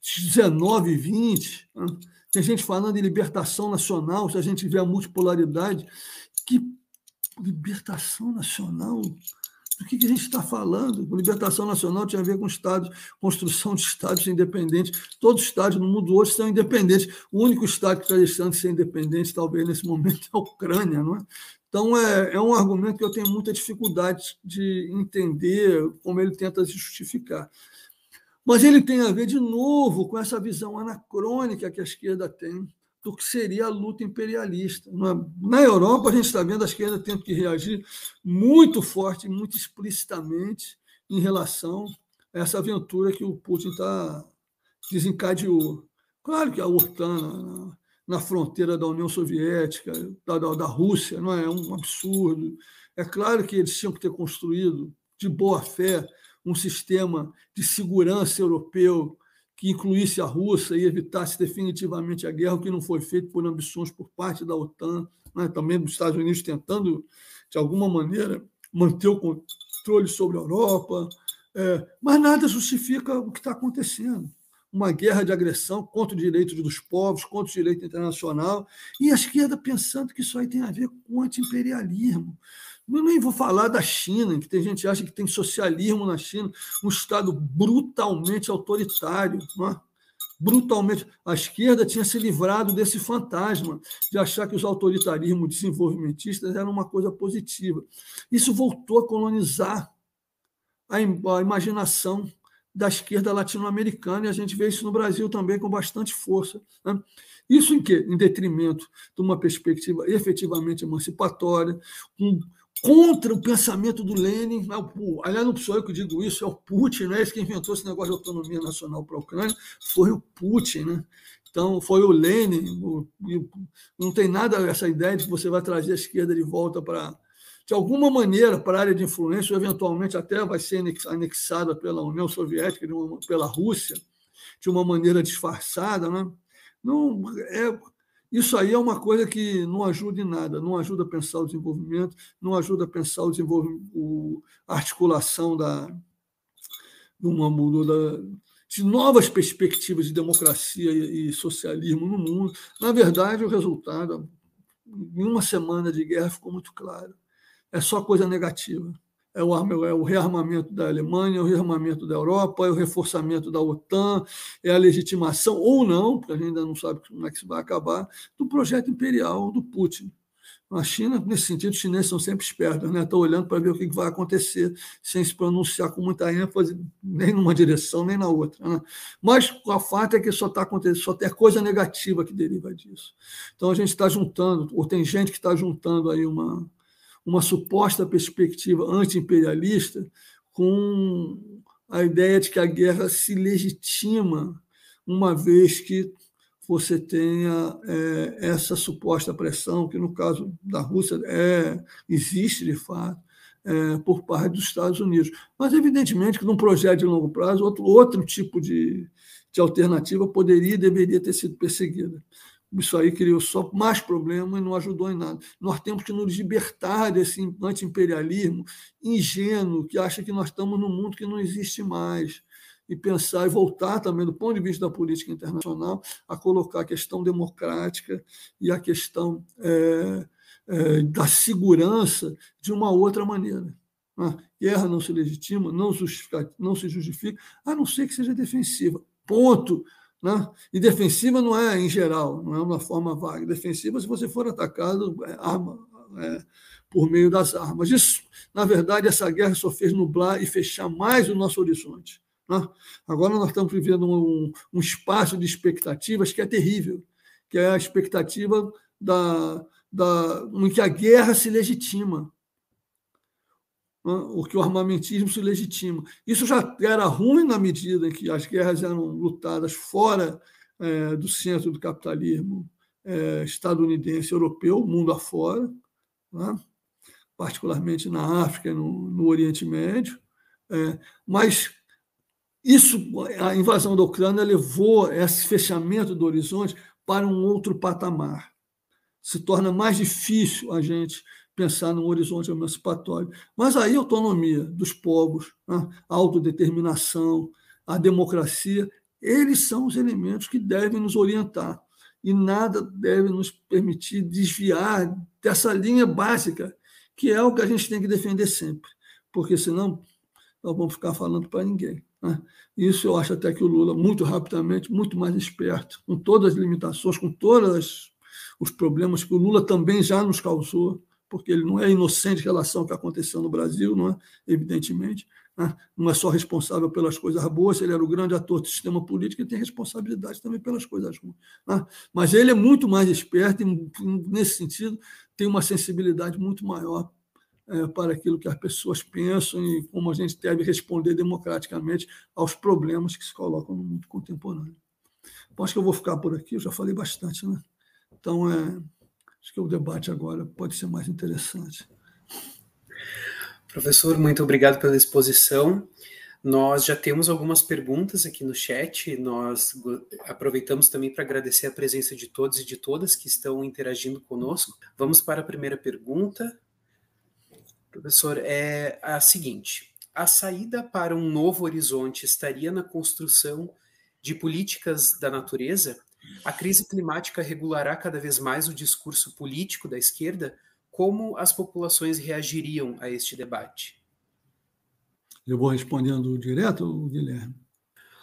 XIX e XX. Né? Tem gente falando de libertação nacional, se a gente vê a multipolaridade. Que libertação nacional? Do que, que a gente está falando? Libertação nacional tinha a ver com Estados, construção de Estados independentes. Todos os Estados no mundo hoje são independentes. O único Estado que está deixando de ser independente, talvez nesse momento, é a Ucrânia. Não é? Então, é, é um argumento que eu tenho muita dificuldade de entender como ele tenta se justificar. Mas ele tem a ver, de novo, com essa visão anacrônica que a esquerda tem do que seria a luta imperialista. Na Europa, a gente está vendo a esquerda tendo que reagir muito forte, muito explicitamente em relação a essa aventura que o Putin está desencadeou. Claro que a OTAN na, fronteira da União Soviética, da, da, da Rússia, não é? é um absurdo. É claro que eles tinham que ter construído de boa fé um sistema de segurança europeu que incluísse a Rússia e evitasse definitivamente a guerra, o que não foi feito por ambições por parte da OTAN, né? também dos Estados Unidos tentando, de alguma maneira, manter o controle sobre a Europa. É, mas nada justifica o que está acontecendo. Uma guerra de agressão contra os direitos dos povos, contra o direito internacional, e a esquerda pensando que isso aí tem a ver com anti-imperialismo. Eu nem vou falar da China, que tem gente que acha que tem socialismo na China, um Estado brutalmente autoritário. É? Brutalmente. A esquerda tinha se livrado desse fantasma de achar que os autoritarismos desenvolvimentistas eram uma coisa positiva. Isso voltou a colonizar a, imaginação da esquerda latino-americana, e a gente vê isso no Brasil também com bastante força. Né? Isso em quê? Em detrimento de uma perspectiva efetivamente emancipatória, um, contra o pensamento do Lenin. Né? Aliás, não sou eu que digo isso, é o Putin, né? esse que inventou esse negócio de autonomia nacional para a Ucrânia, foi o Putin. Né? Então, foi o Lenin. O, não tem nada essa ideia de que você vai trazer a esquerda de volta para de alguma maneira, para a área de influência, ou eventualmente até vai ser anexada pela União Soviética, uma, pela Rússia, de uma maneira disfarçada. Né? Não, é, isso aí é uma coisa que não ajuda em nada, não ajuda a pensar o desenvolvimento, não ajuda a pensar o desenvolvimento, a articulação da, de, uma, de novas perspectivas de democracia e socialismo no mundo. Na verdade, o resultado, em uma semana de guerra, ficou muito claro é só coisa negativa. É o, é o rearmamento da Alemanha, é o rearmamento da Europa, é o reforçamento da OTAN, é a legitimação, ou não, porque a gente ainda não sabe como é que isso vai acabar, do projeto imperial do Putin. A China, nesse sentido, os chineses são sempre espertos, né? estão olhando para ver o que vai acontecer, sem se pronunciar com muita ênfase, nem numa direção, nem na outra. Né? Mas o fato é que só está acontecendo, só tem coisa negativa que deriva disso. Então a gente está juntando, ou tem gente que está juntando aí uma, uma suposta perspectiva anti-imperialista com a ideia de que a guerra se legitima uma vez que você tenha é, essa suposta pressão, que no caso da Rússia é, existe de fato, é, por parte dos Estados Unidos. Mas, evidentemente, que num projeto de longo prazo, outro, outro tipo de, de alternativa poderia e deveria ter sido perseguida. Isso aí criou só mais problema e não ajudou em nada. Nós temos que nos libertar desse anti-imperialismo ingênuo que acha que nós estamos num mundo que não existe mais e pensar e voltar também, do ponto de vista da política internacional, a colocar a questão democrática e a questão é, é, da segurança de uma outra maneira. A guerra não se legitima, não, não se justifica, a não ser que seja defensiva. Ponto. Né? E defensiva não é em geral, não é uma forma vaga. Defensiva se você for atacado é arma, é, por meio das armas. Isso, na verdade, essa guerra só fez nublar e fechar mais o nosso horizonte. Né? Agora nós estamos vivendo um, um espaço de expectativas que é terrível, que é a expectativa da, da, em que a guerra se legitima o que o armamentismo se legitima. Isso já era ruim na medida em que as guerras eram lutadas fora é, do centro do capitalismo é, estadunidense, europeu, mundo afora, né? particularmente na África e no, no Oriente Médio. É, mas isso, a invasão da Ucrânia levou esse fechamento do horizonte para um outro patamar. Se torna mais difícil a gente pensar num horizonte emancipatório. Mas aí a autonomia dos povos, né? a autodeterminação, a democracia, eles são os elementos que devem nos orientar. E nada deve nos permitir desviar dessa linha básica, que é o que a gente tem que defender sempre, porque senão nós vamos ficar falando para ninguém. Né? Isso eu acho até que o Lula, muito rapidamente, muito mais esperto, com todas as limitações, com todos os problemas que o Lula também já nos causou, porque ele não é inocente em relação ao que aconteceu no Brasil, não é? evidentemente. Né? Não é só responsável pelas coisas boas, ele era o grande ator do sistema político e tem responsabilidade também pelas coisas ruins. Né? Mas ele é muito mais esperto e, nesse sentido, tem uma sensibilidade muito maior é, para aquilo que as pessoas pensam e como a gente deve responder democraticamente aos problemas que se colocam no mundo contemporâneo. Bom, acho que eu vou ficar por aqui, eu já falei bastante, né? Então, é, Acho que o debate agora pode ser mais interessante. Professor, muito obrigado pela exposição. Nós já temos algumas perguntas aqui no chat. Nós aproveitamos também para agradecer a presença de todos e de todas que estão interagindo conosco. Vamos para a primeira pergunta. Professor, é a seguinte: a saída para um novo horizonte estaria na construção de políticas da natureza? A crise climática regulará cada vez mais o discurso político da esquerda? Como as populações reagiriam a este debate? Eu vou respondendo direto, Guilherme?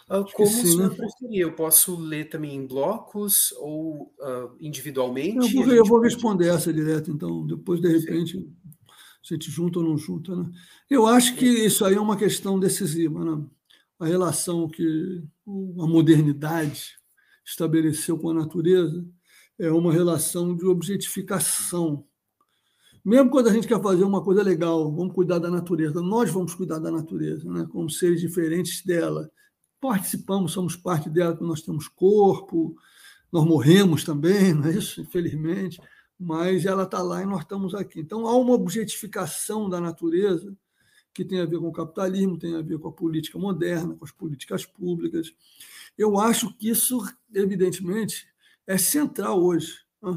Uh, como sim, o senhor né? preferir, eu posso ler também em blocos ou uh, individualmente? Eu vou, eu vou responder essa direto, então, depois, de repente, sim. a gente junta ou não junta. Né? Eu acho que isso aí é uma questão decisiva. Né? A relação que a modernidade estabeleceu com a natureza é uma relação de objetificação. Mesmo quando a gente quer fazer uma coisa legal, vamos cuidar da natureza, nós vamos cuidar da natureza, né? como seres diferentes dela. Participamos, somos parte dela, nós temos corpo, nós morremos também, não é isso? Infelizmente mas ela está lá e nós estamos aqui. Então, há uma objetificação da natureza que tem a ver com o capitalismo, tem a ver com a política moderna, com as políticas públicas. Eu acho que isso, evidentemente, é central hoje. Né?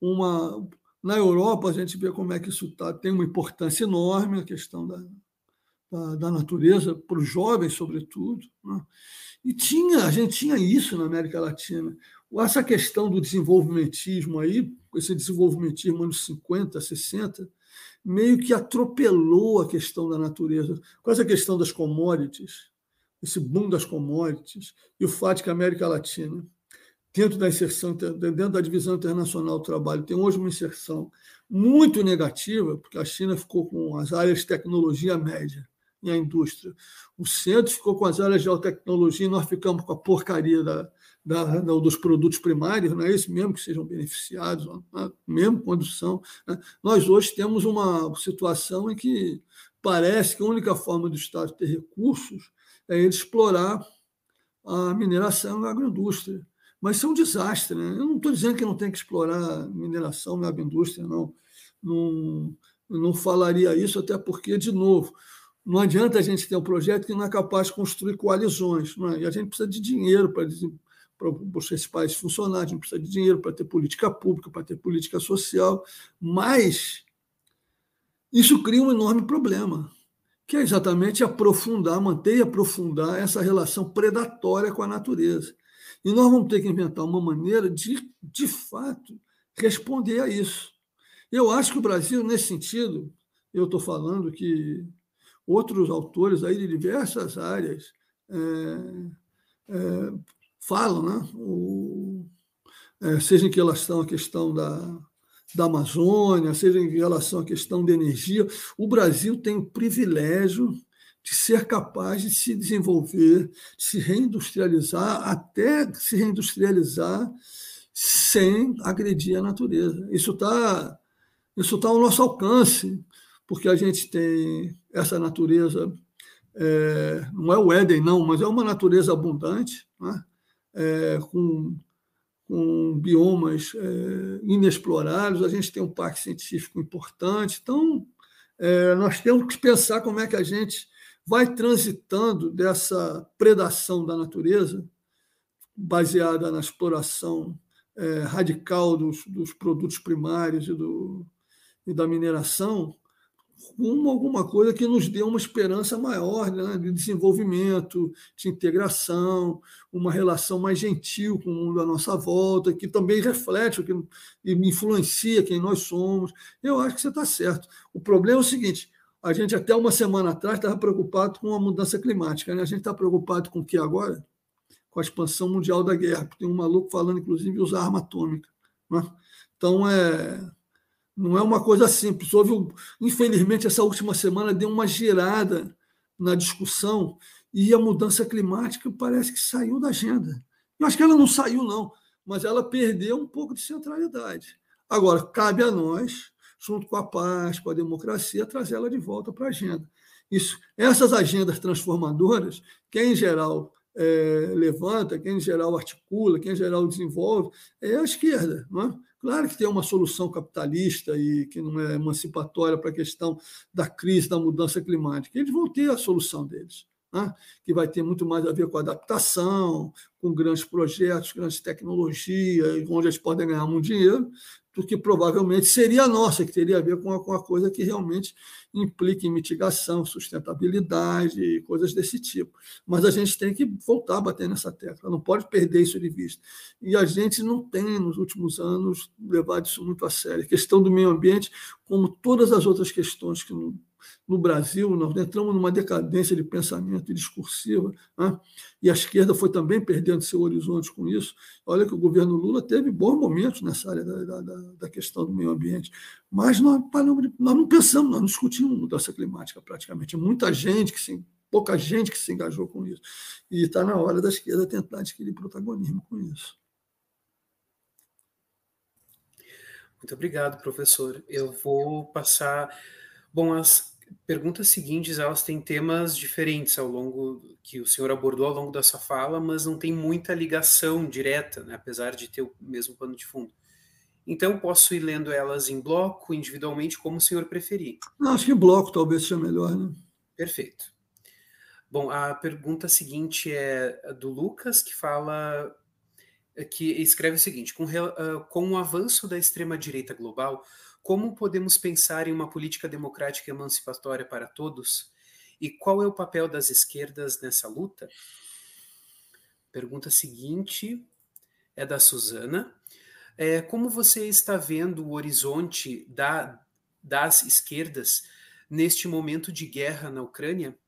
Uma, na Europa, a gente vê como é que isso tá, tem uma importância enorme, a questão da, da, da natureza, para os jovens, sobretudo. Né? E tinha, a gente tinha isso na América Latina. Essa questão do desenvolvimentismo aí, esse desenvolvimentismo anos 50, 60, meio que atropelou a questão da natureza. Com essa questão das commodities, esse boom das commodities, e o fato que a América Latina, dentro da inserção, dentro da divisão internacional do trabalho, tem hoje uma inserção muito negativa, porque a China ficou com as áreas de tecnologia média e a indústria. O centro ficou com as áreas de alta tecnologia e nós ficamos com a porcaria da, da, dos produtos primários, não é isso mesmo que sejam beneficiados, né? mesmo quando são. Né? Nós hoje temos uma situação em que parece que a única forma do Estado ter recursos é ele explorar a mineração a agroindústria. Mas isso é um desastre. Né? Eu não estou dizendo que não tem que explorar mineração e agroindústria, não. não. Não falaria isso, até porque, de novo, não adianta a gente ter um projeto que não é capaz de construir coalizões. É? E a gente precisa de dinheiro para para esses países funcionarem, a gente precisa de dinheiro para ter política pública, para ter política social, mas isso cria um enorme problema, que é exatamente aprofundar, manter e aprofundar essa relação predatória com a natureza. E nós vamos ter que inventar uma maneira de, de fato, responder a isso. Eu acho que o Brasil, nesse sentido, eu estou falando que outros autores aí de diversas áreas é, é, falam, né? O, é, seja em relação à questão da, da Amazônia, seja em relação à questão da energia, o Brasil tem o privilégio de ser capaz de se desenvolver, de se reindustrializar, até se reindustrializar sem agredir a natureza. Isso está isso tá ao nosso alcance, porque a gente tem essa natureza, é, não é o Éden, não, mas é uma natureza abundante, né? é, com, com biomas é, inexplorados, a gente tem um parque científico importante. Então, é, nós temos que pensar como é que a gente vai transitando dessa predação da natureza, baseada na exploração é, radical dos, dos produtos primários e, do, e da mineração, uma, alguma coisa que nos dê uma esperança maior né, de desenvolvimento, de integração, uma relação mais gentil com o mundo à nossa volta, que também reflete que, e influencia quem nós somos. Eu acho que você está certo. O problema é o seguinte: a gente até uma semana atrás estava preocupado com a mudança climática. Né? A gente está preocupado com o que agora? Com a expansão mundial da guerra. Tem um maluco falando, inclusive, de usar arma atômica. Né? Então, é, não é uma coisa simples. Houve, infelizmente, essa última semana deu uma girada na discussão e a mudança climática parece que saiu da agenda. Eu acho que ela não saiu, não, mas ela perdeu um pouco de centralidade. Agora, cabe a nós, junto com a paz, com a democracia, trazer ela de volta para a agenda. Isso, essas agendas transformadoras, quem em geral é, levanta, quem em geral articula, quem em geral desenvolve, é a esquerda. Não é? Claro que tem uma solução capitalista e que não é emancipatória para a questão da crise, da mudança climática. Eles vão ter a solução deles, né? que vai ter muito mais a ver com adaptação, com grandes projetos, grandes tecnologias, onde eles podem ganhar muito dinheiro, do que provavelmente seria a nossa, que teria a ver com a, com a coisa que realmente implica em mitigação, sustentabilidade e coisas desse tipo. Mas a gente tem que voltar a bater nessa tecla, não pode perder isso de vista. E a gente não tem, nos últimos anos, levado isso muito a sério. A questão do meio ambiente, como todas as outras questões que no Brasil, nós entramos numa decadência de pensamento e discursiva, né? e a esquerda foi também perdendo seu horizonte com isso. Olha que o governo Lula teve bons momentos nessa área da, da, da questão do meio ambiente, mas nós, nós não pensamos, nós não discutimos mudança climática praticamente. Muita gente que se pouca gente que se engajou com isso. E está na hora da esquerda tentar adquirir protagonismo com isso. Muito obrigado, professor. Eu vou passar. Bom, as perguntas seguintes elas têm temas diferentes ao longo que o senhor abordou ao longo da sua fala, mas não tem muita ligação direta, né, apesar de ter o mesmo pano de fundo. Então, posso ir lendo elas em bloco, individualmente, como o senhor preferir. Acho que bloco talvez seja melhor, né? Perfeito. Bom, a pergunta seguinte é do Lucas, que fala que escreve o seguinte: com, uh, com o avanço da extrema-direita global, como podemos pensar em uma política democrática emancipatória para todos? E qual é o papel das esquerdas nessa luta? Pergunta seguinte é da Suzana. É, como você está vendo o horizonte da, das esquerdas neste momento de guerra na Ucrânia?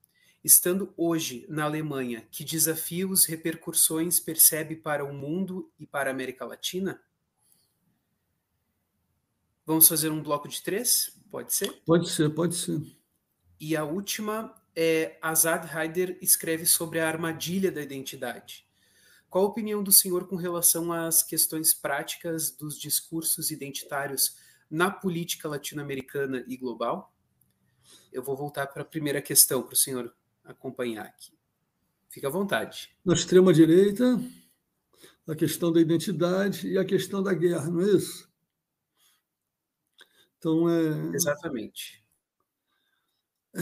Estando hoje na Alemanha, que desafios, repercussões percebe para o mundo e para a América Latina? Vamos fazer um bloco de três? Pode ser? Pode ser, pode ser. E a última é Azad Haider escreve sobre a armadilha da identidade. Qual a opinião do senhor com relação às questões práticas dos discursos identitários na política latino-americana e global? Eu vou voltar para a primeira questão para o senhor acompanhar aqui. Fique à vontade. Na extrema-direita, a questão da identidade e a questão da guerra, não é isso? Então, é. Exatamente. É,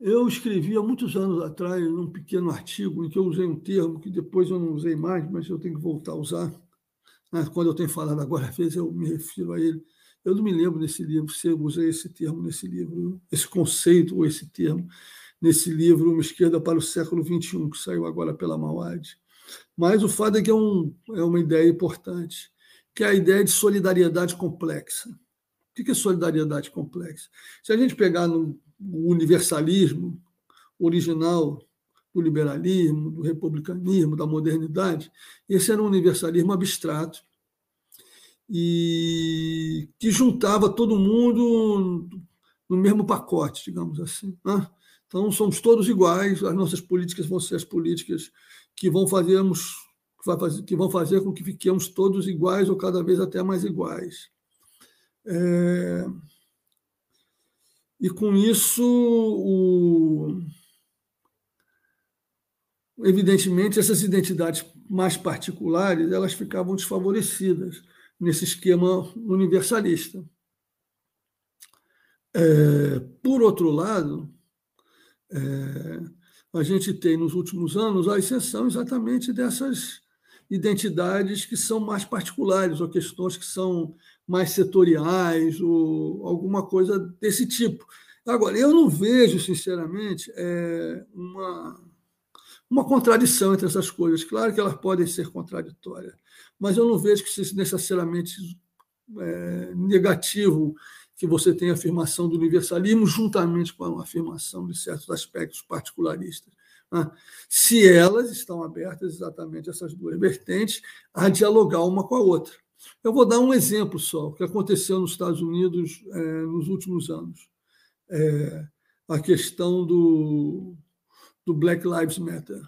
eu escrevi há muitos anos atrás, num pequeno artigo, em que eu usei um termo que depois eu não usei mais, mas eu tenho que voltar a usar. Né? Quando eu tenho falado agora, às vezes eu me refiro a ele. Eu não me lembro nesse livro se eu usei esse termo nesse livro, esse conceito ou esse termo nesse livro Uma Esquerda para o Século XXI, que saiu agora pela Mauad. Mas o fato é que é, um, é uma ideia importante, que é a ideia de solidariedade complexa. O que é solidariedade complexa? Se a gente pegar no universalismo original do liberalismo, do republicanismo, da modernidade, esse era um universalismo abstrato e que juntava todo mundo no mesmo pacote, digamos assim. Né? Então, somos todos iguais, as nossas políticas vão ser as políticas que vão, fazermos, que vão fazer com que fiquemos todos iguais ou cada vez até mais iguais. É... E com isso, o... evidentemente, essas identidades mais particulares elas ficavam desfavorecidas nesse esquema universalista. É... Por outro lado, é, a gente tem nos últimos anos a exceção exatamente dessas identidades que são mais particulares, ou questões que são mais setoriais, ou alguma coisa desse tipo. Agora, eu não vejo, sinceramente, é, uma, uma contradição entre essas coisas. Claro que elas podem ser contraditórias, mas eu não vejo que seja necessariamente é, negativo que você tem a afirmação do universalismo juntamente com a afirmação de certos aspectos particularistas. Né? Se elas estão abertas exatamente essas duas vertentes a dialogar uma com a outra. Eu vou dar um exemplo só, o que aconteceu nos Estados Unidos é, nos últimos anos. É, a questão do, do Black Lives Matter.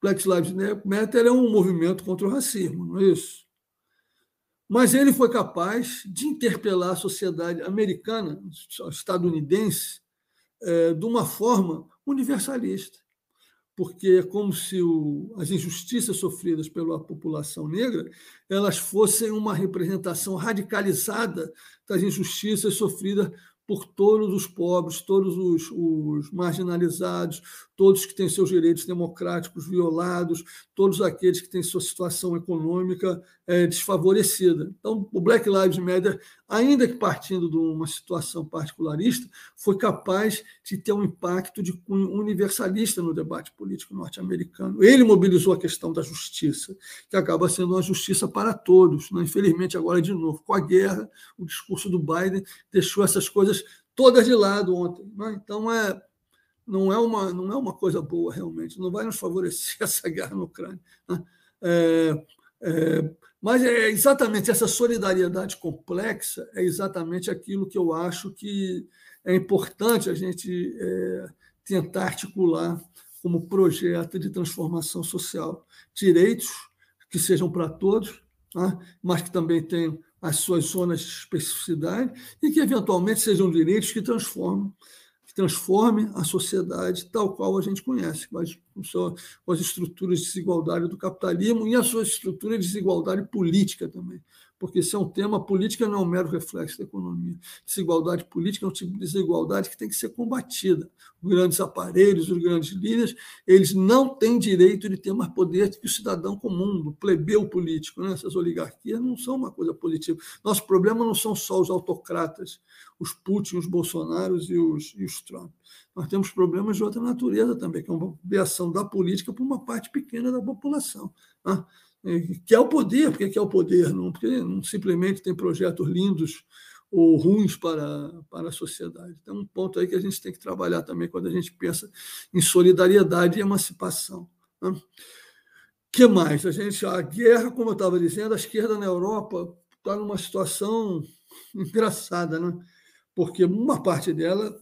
Black Lives Matter é um movimento contra o racismo, não é isso? Mas ele foi capaz de interpelar a sociedade americana, estadunidense, é, de uma forma universalista. Porque é como se o, as injustiças sofridas pela população negra elas fossem uma representação radicalizada das injustiças sofridas por todos os pobres, todos os, os, marginalizados, todos que têm seus direitos democráticos violados, todos aqueles que têm sua situação econômica é, desfavorecida. Então, o Black Lives Matter, ainda que partindo de uma situação particularista, foi capaz de ter um impacto de cunho universalista no debate político norte-americano. Ele mobilizou a questão da justiça, que acaba sendo uma justiça para todos. Né? Infelizmente, agora, de novo, com a guerra, o discurso do Biden deixou essas coisas todas de lado ontem. Né? Então, é, não, é uma, não é uma coisa boa, realmente. Não vai nos favorecer essa guerra na Ucrânia. Né? É, é, mas é exatamente essa solidariedade complexa é exatamente aquilo que eu acho que é importante a gente é, tentar articular como projeto de transformação social. Direitos que sejam para todos, né? mas que também tenham as suas zonas de especificidade e que, eventualmente, sejam direitos que transformem transforme a sociedade tal qual a gente conhece, com as, as estruturas de desigualdade do capitalismo e a sua estrutura de desigualdade política também porque esse é um tema, política não é um mero reflexo da economia. Desigualdade política é um tipo de desigualdade que tem que ser combatida. Os grandes aparelhos, os grandes líderes, eles não têm direito de ter mais poder que o cidadão comum, o plebeu político. Né? Essas oligarquias não são uma coisa positiva. Nosso problema não são só os autocratas, os Putin, os Bolsonaros e os, e os Trump. Nós temos problemas de outra natureza também, que é uma ação da política por uma parte pequena da população. Né? Que é o poder, porque que é o poder, não, porque não simplesmente tem projetos lindos ou ruins para, para a sociedade. Tem um ponto aí que a gente tem que trabalhar também quando a gente pensa em solidariedade e emancipação. Né? que mais? A gente a guerra, como eu estava dizendo, a esquerda na Europa está numa situação engraçada, né? porque uma parte dela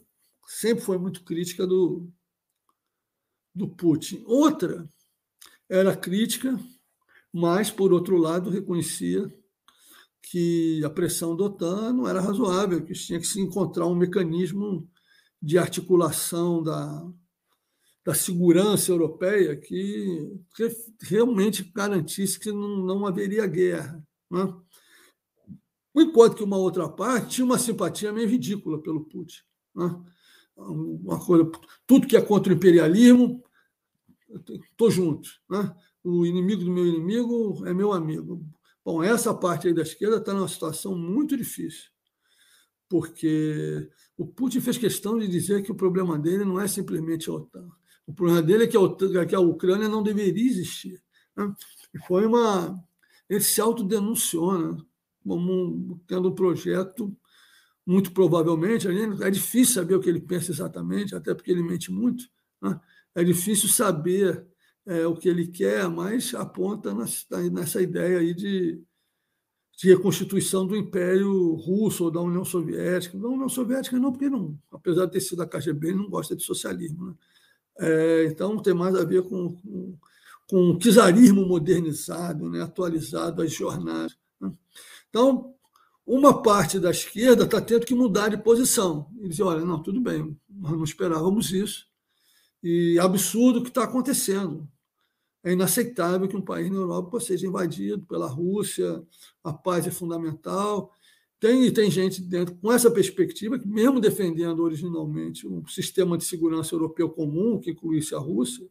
sempre foi muito crítica do, do Putin. Outra era crítica mas, por outro lado, reconhecia que a pressão da OTAN não era razoável, que tinha que se encontrar um mecanismo de articulação da, da segurança europeia que, realmente garantisse que não, não haveria guerra. Né? Enquanto que uma outra parte tinha uma simpatia meio ridícula pelo Putin. Né? Uma coisa, tudo que é contra o imperialismo, estou junto. Né? O inimigo do meu inimigo é meu amigo. Bom, essa parte aí da esquerda está numa situação muito difícil, porque o Putin fez questão de dizer que o problema dele não é simplesmente a OTAN. O problema dele é que a, OTAN, que a Ucrânia não deveria existir. Né? Foi uma. Ele se autodenunciou né? como tendo um projeto, muito provavelmente. É difícil saber o que ele pensa exatamente, até porque ele mente muito. Né? É difícil saber é, o que ele quer, mas aponta nessa ideia aí de, de reconstituição do Império Russo ou da União Soviética. Da União Soviética não, porque não, apesar de ter sido a KGB, ele não gosta de socialismo. Né? É, então tem mais a ver com, com, com o czarismo modernizado, né? atualizado às jornadas. Né? Então, uma parte da esquerda está tendo que mudar de posição. E dizer, olha, não, tudo bem, nós não esperávamos isso. E absurdo o que está acontecendo. É inaceitável que um país na Europa seja invadido pela Rússia, a paz é fundamental. Tem, tem gente dentro com essa perspectiva, que mesmo defendendo originalmente um sistema de segurança europeu comum, que incluísse a Rússia,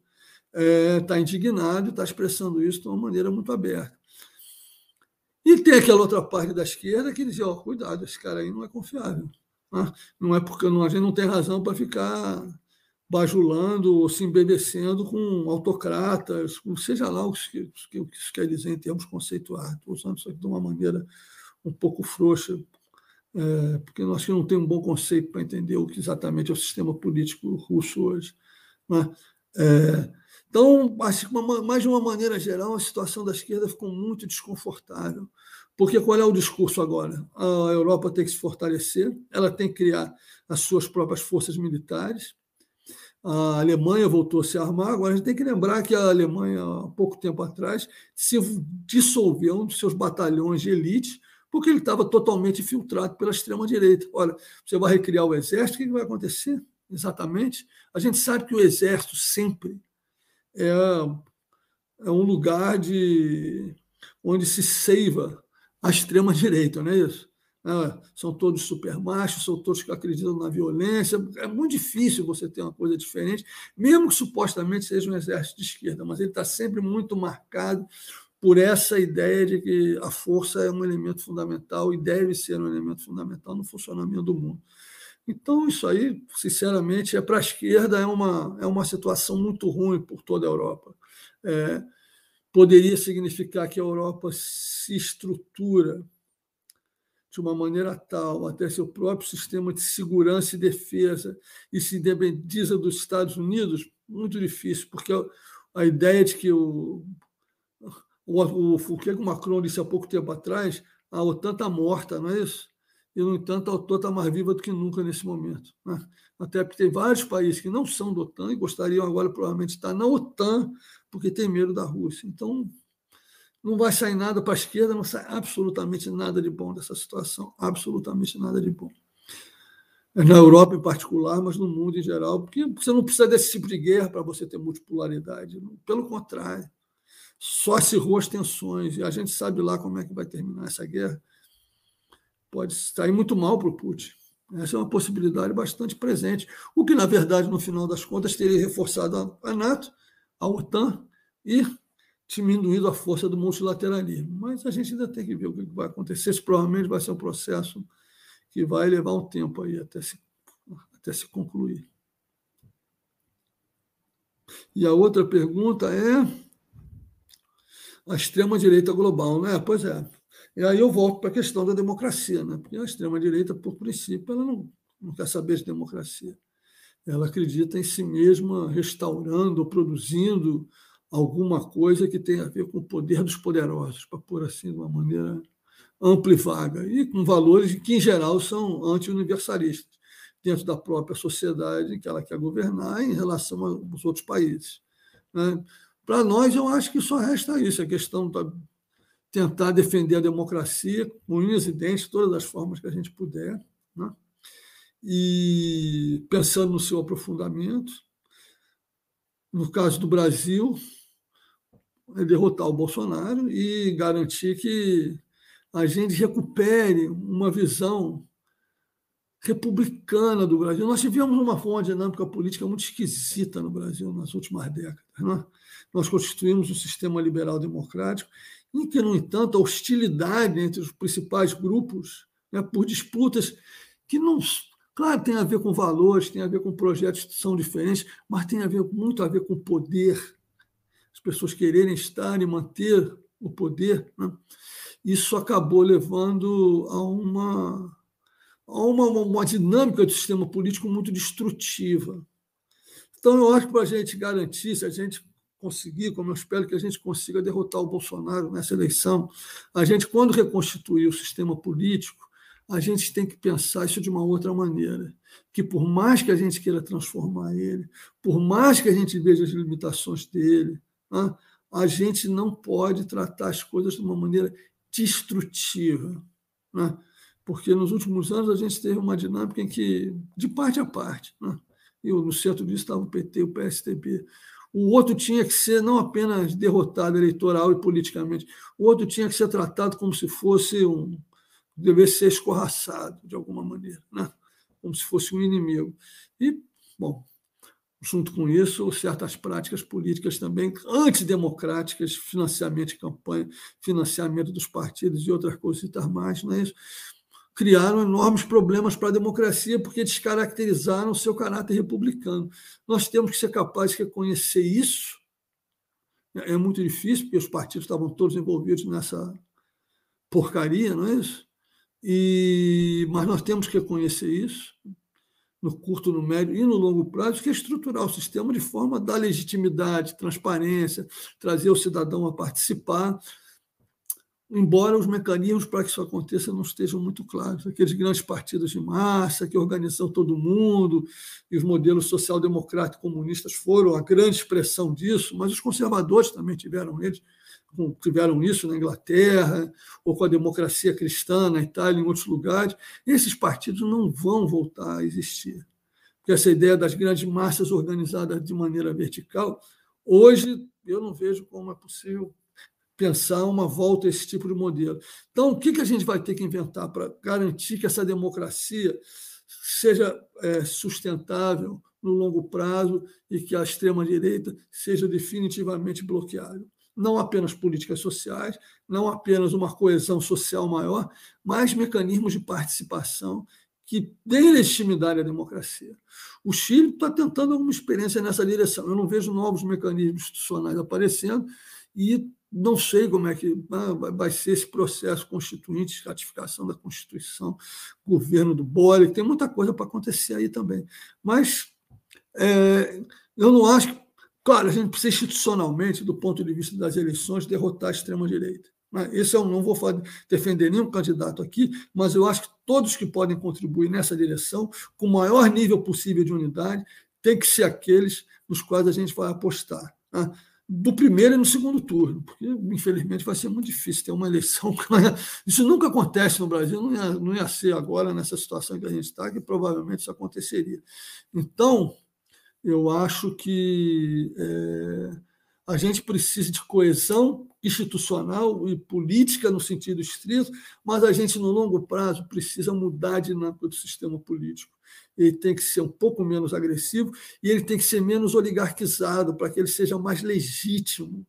está é, tá indignado e está expressando isso de uma maneira muito aberta. E tem aquela outra parte da esquerda que diz: oh, cuidado, esse cara aí não é confiável. Né? Não é porque não, a gente não tem razão para ficar bajulando ou se embebecendo com autocratas, seja lá o que, o que isso quer dizer em termos conceituais. Estou usando isso aqui de uma maneira um pouco frouxa, é, porque nós que não temos um bom conceito para entender o que exatamente é o sistema político russo hoje. Né? É, então, assim, mais de uma maneira geral, a situação da esquerda ficou muito desconfortável. Porque qual é o discurso agora? A Europa tem que se fortalecer, ela tem que criar as suas próprias forças militares, a Alemanha voltou a se armar. Agora, a gente tem que lembrar que a Alemanha, há pouco tempo atrás, se dissolveu um dos seus batalhões de elite, porque ele estava totalmente infiltrado pela extrema-direita. Olha, você vai recriar o exército, o que vai acontecer? Exatamente. A gente sabe que o exército sempre é, é um lugar de onde se seiva a extrema-direita, não é isso? Né? são todos supermachos, são todos que acreditam na violência. É muito difícil você ter uma coisa diferente, mesmo que supostamente seja um exército de esquerda, mas ele está sempre muito marcado por essa ideia de que a força é um elemento fundamental e deve ser um elemento fundamental no funcionamento do mundo. Então, isso aí, sinceramente, é para a esquerda é uma, é uma situação muito ruim por toda a Europa. É, poderia significar que a Europa se estrutura de uma maneira tal até seu próprio sistema de segurança e defesa e se independiza dos Estados Unidos, muito difícil, porque a ideia de que o, o, o, o que Macron disse há pouco tempo atrás, a OTAN está morta, não é isso? E, no entanto, a OTAN está mais viva do que nunca nesse momento. Né? Até porque tem vários países que não são da OTAN e gostariam agora, provavelmente, de estar na OTAN, porque tem medo da Rússia. Então, não vai sair nada para a esquerda, não sai absolutamente nada de bom dessa situação, absolutamente nada de bom. Na Europa em particular, mas no mundo em geral, porque você não precisa desse tipo de guerra para você ter multipolaridade. Pelo contrário, só se as tensões, e a gente sabe lá como é que vai terminar essa guerra. Pode sair muito mal para o Putin. Essa é uma possibilidade bastante presente. O que, na verdade, no final das contas, teria reforçado a NATO, a OTAN e diminuído a força do multilateralismo. Mas a gente ainda tem que ver o que vai acontecer. Esse provavelmente vai ser um processo que vai levar um tempo aí até se, até se concluir. E a outra pergunta é a extrema-direita global, né? Pois é. E aí eu volto para a questão da democracia, né? porque a extrema-direita, por princípio, ela não, não quer saber de democracia. Ela acredita em si mesma restaurando, produzindo alguma coisa que tenha a ver com o poder dos poderosos, para pôr assim de uma maneira ampla e vaga, e com valores que, em geral, são anti-universalistas, dentro da própria sociedade que ela quer governar em relação aos outros países. Né? Para nós, eu acho que só resta isso, a questão de tentar defender a democracia com unhas e dentes, todas as formas que a gente puder, né? e pensando no seu aprofundamento. No caso do Brasil, é derrotar o Bolsonaro e garantir que a gente recupere uma visão republicana do Brasil. Nós tivemos uma forma dinâmica política muito esquisita no Brasil nas últimas décadas. Né? Nós constituímos um sistema liberal democrático em que, no entanto, a hostilidade entre os principais grupos, né, por disputas que não. Claro, tem a ver com valores, tem a ver com projetos que são diferentes, mas tem a ver, muito a ver com poder as pessoas quererem estar e manter o poder, né? isso acabou levando a uma, a uma, uma dinâmica do sistema político muito destrutiva. Então, eu acho que para a gente garantir, se a gente conseguir, como eu espero que a gente consiga derrotar o Bolsonaro nessa eleição, a gente, quando reconstituir o sistema político, a gente tem que pensar isso de uma outra maneira. Que por mais que a gente queira transformar ele, por mais que a gente veja as limitações dele, a gente não pode tratar as coisas de uma maneira destrutiva. Né? Porque nos últimos anos a gente teve uma dinâmica em que, de parte a parte, né? eu, no centro disso estava o PT, o PSDB, o outro tinha que ser não apenas derrotado eleitoral e politicamente, o outro tinha que ser tratado como se fosse um. Devesse ser escorraçado de alguma maneira, né? como se fosse um inimigo. E, bom, junto com isso, certas práticas políticas também antidemocráticas, financiamento de campanha, financiamento dos partidos e outras coisas mais, é isso? criaram enormes problemas para a democracia porque descaracterizaram o seu caráter republicano. Nós temos que ser capazes de reconhecer isso. É muito difícil, porque os partidos estavam todos envolvidos nessa porcaria, não é isso? E, mas nós temos que reconhecer isso no curto, no médio e no longo prazo, que é estruturar o sistema de forma a dar legitimidade, transparência, trazer o cidadão a participar, embora os mecanismos para que isso aconteça não estejam muito claros. Aqueles grandes partidos de massa que organizam todo mundo, e os modelos social-democráticos comunistas foram a grande expressão disso, mas os conservadores também tiveram eles, tiveram isso na Inglaterra, ou com a democracia cristã na Itália, em outros lugares, esses partidos não vão voltar a existir. Porque essa ideia das grandes massas organizadas de maneira vertical, hoje eu não vejo como é possível pensar uma volta a esse tipo de modelo. Então, o que a gente vai ter que inventar para garantir que essa democracia seja é, sustentável no longo prazo e que a extrema-direita seja definitivamente bloqueada? Não apenas políticas sociais, não apenas uma coesão social maior, mas mecanismos de participação que deem legitimidade à democracia. O Chile está tentando alguma experiência nessa direção. Eu não vejo novos mecanismos institucionais aparecendo e não sei como é que vai ser esse processo constituinte, ratificação da Constituição, governo do Boric, tem muita coisa para acontecer aí também. Mas é, eu não acho que. Claro, a gente precisa institucionalmente, do ponto de vista das eleições, derrotar a extrema-direita. Esse eu não vou defender nenhum candidato aqui, mas eu acho que todos que podem contribuir nessa direção, com o maior nível possível de unidade, tem que ser aqueles nos quais a gente vai apostar. Né? do primeiro e no segundo turno, porque infelizmente vai ser muito difícil ter uma eleição. Isso nunca acontece no Brasil, não ia, não ia ser agora nessa situação que a gente está, que provavelmente isso aconteceria. Então, eu acho que é, a gente precisa de coesão institucional e política no sentido estrito, mas a gente, no longo prazo, precisa mudar a dinâmica do sistema político. Ele tem que ser um pouco menos agressivo e ele tem que ser menos oligarquizado para que ele seja mais legítimo,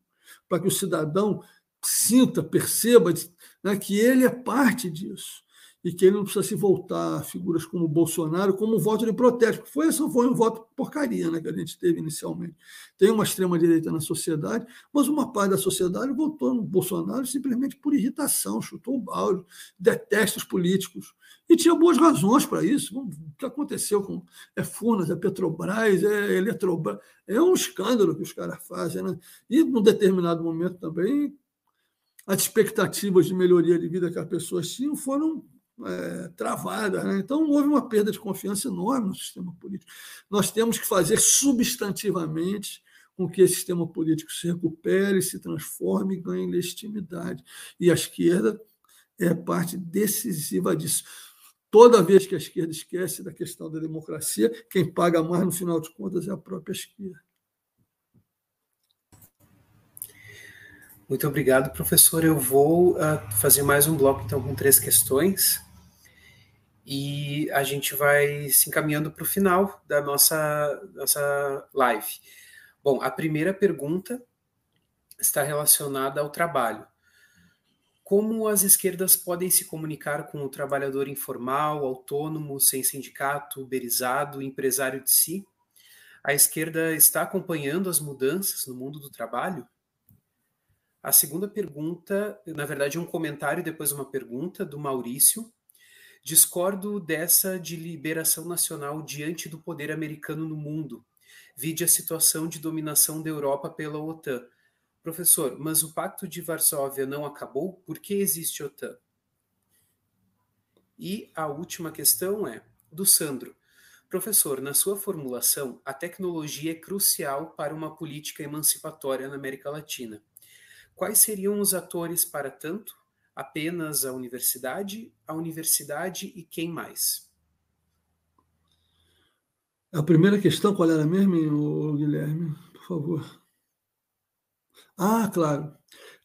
para que o cidadão sinta, perceba né, que ele é parte disso e que ele não precisa se voltar a figuras como Bolsonaro como um voto de protesto. Foi, esse foi um voto porcaria né, que a gente teve inicialmente. Tem uma extrema-direita na sociedade, mas uma parte da sociedade votou no Bolsonaro simplesmente por irritação, chutou o balde, detesta os políticos. E tinha boas razões para isso. O que aconteceu com é Furnas, é Petrobras, é Eletrobras, é um escândalo que os caras fazem. Né? E, num determinado momento também, as expectativas de melhoria de vida que as pessoas tinham foram é, travada. Né? Então, houve uma perda de confiança enorme no sistema político. Nós temos que fazer substantivamente com que esse sistema político se recupere, se transforme e ganhe legitimidade. E a esquerda é parte decisiva disso. Toda vez que a esquerda esquece da questão da democracia, quem paga mais, no final de contas, é a própria esquerda. Muito obrigado, professor. Eu vou uh, fazer mais um bloco, então, com três questões e a gente vai se encaminhando para o final da nossa, nossa live. Bom, a primeira pergunta está relacionada ao trabalho. Como as esquerdas podem se comunicar com o trabalhador informal, autônomo, sem sindicato, uberizado, empresário de si? A esquerda está acompanhando as mudanças no mundo do trabalho? A segunda pergunta, na verdade, é um comentário e depois uma pergunta do Maurício. Discordo dessa de liberação nacional diante do poder americano no mundo. Vide a situação de dominação da Europa pela OTAN. Professor, mas o Pacto de Varsóvia não acabou? Por que existe OTAN? E a última questão é do Sandro. Professor, na sua formulação, a tecnologia é crucial para uma política emancipatória na América Latina. Quais seriam os atores para tanto? Apenas a universidade, a universidade e quem mais? A primeira questão, qual era mesmo, Guilherme? Por favor. Ah, claro.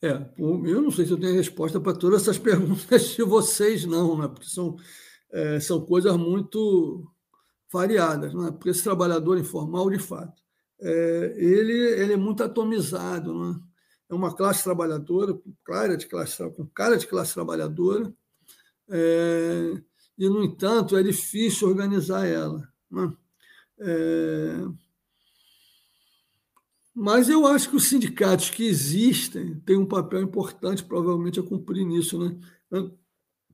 É, eu não sei se eu tenho resposta para todas essas perguntas de vocês, não, né? porque são, é, são coisas muito variadas. Né? Porque esse trabalhador informal, de fato, é, ele, ele é muito atomizado. Né? É uma classe trabalhadora, com cara de classe, com cara de classe trabalhadora, é, e, no entanto, é difícil organizar ela. Né? É, mas eu acho que os sindicatos que existem têm um papel importante, provavelmente, a cumprir nisso. Né?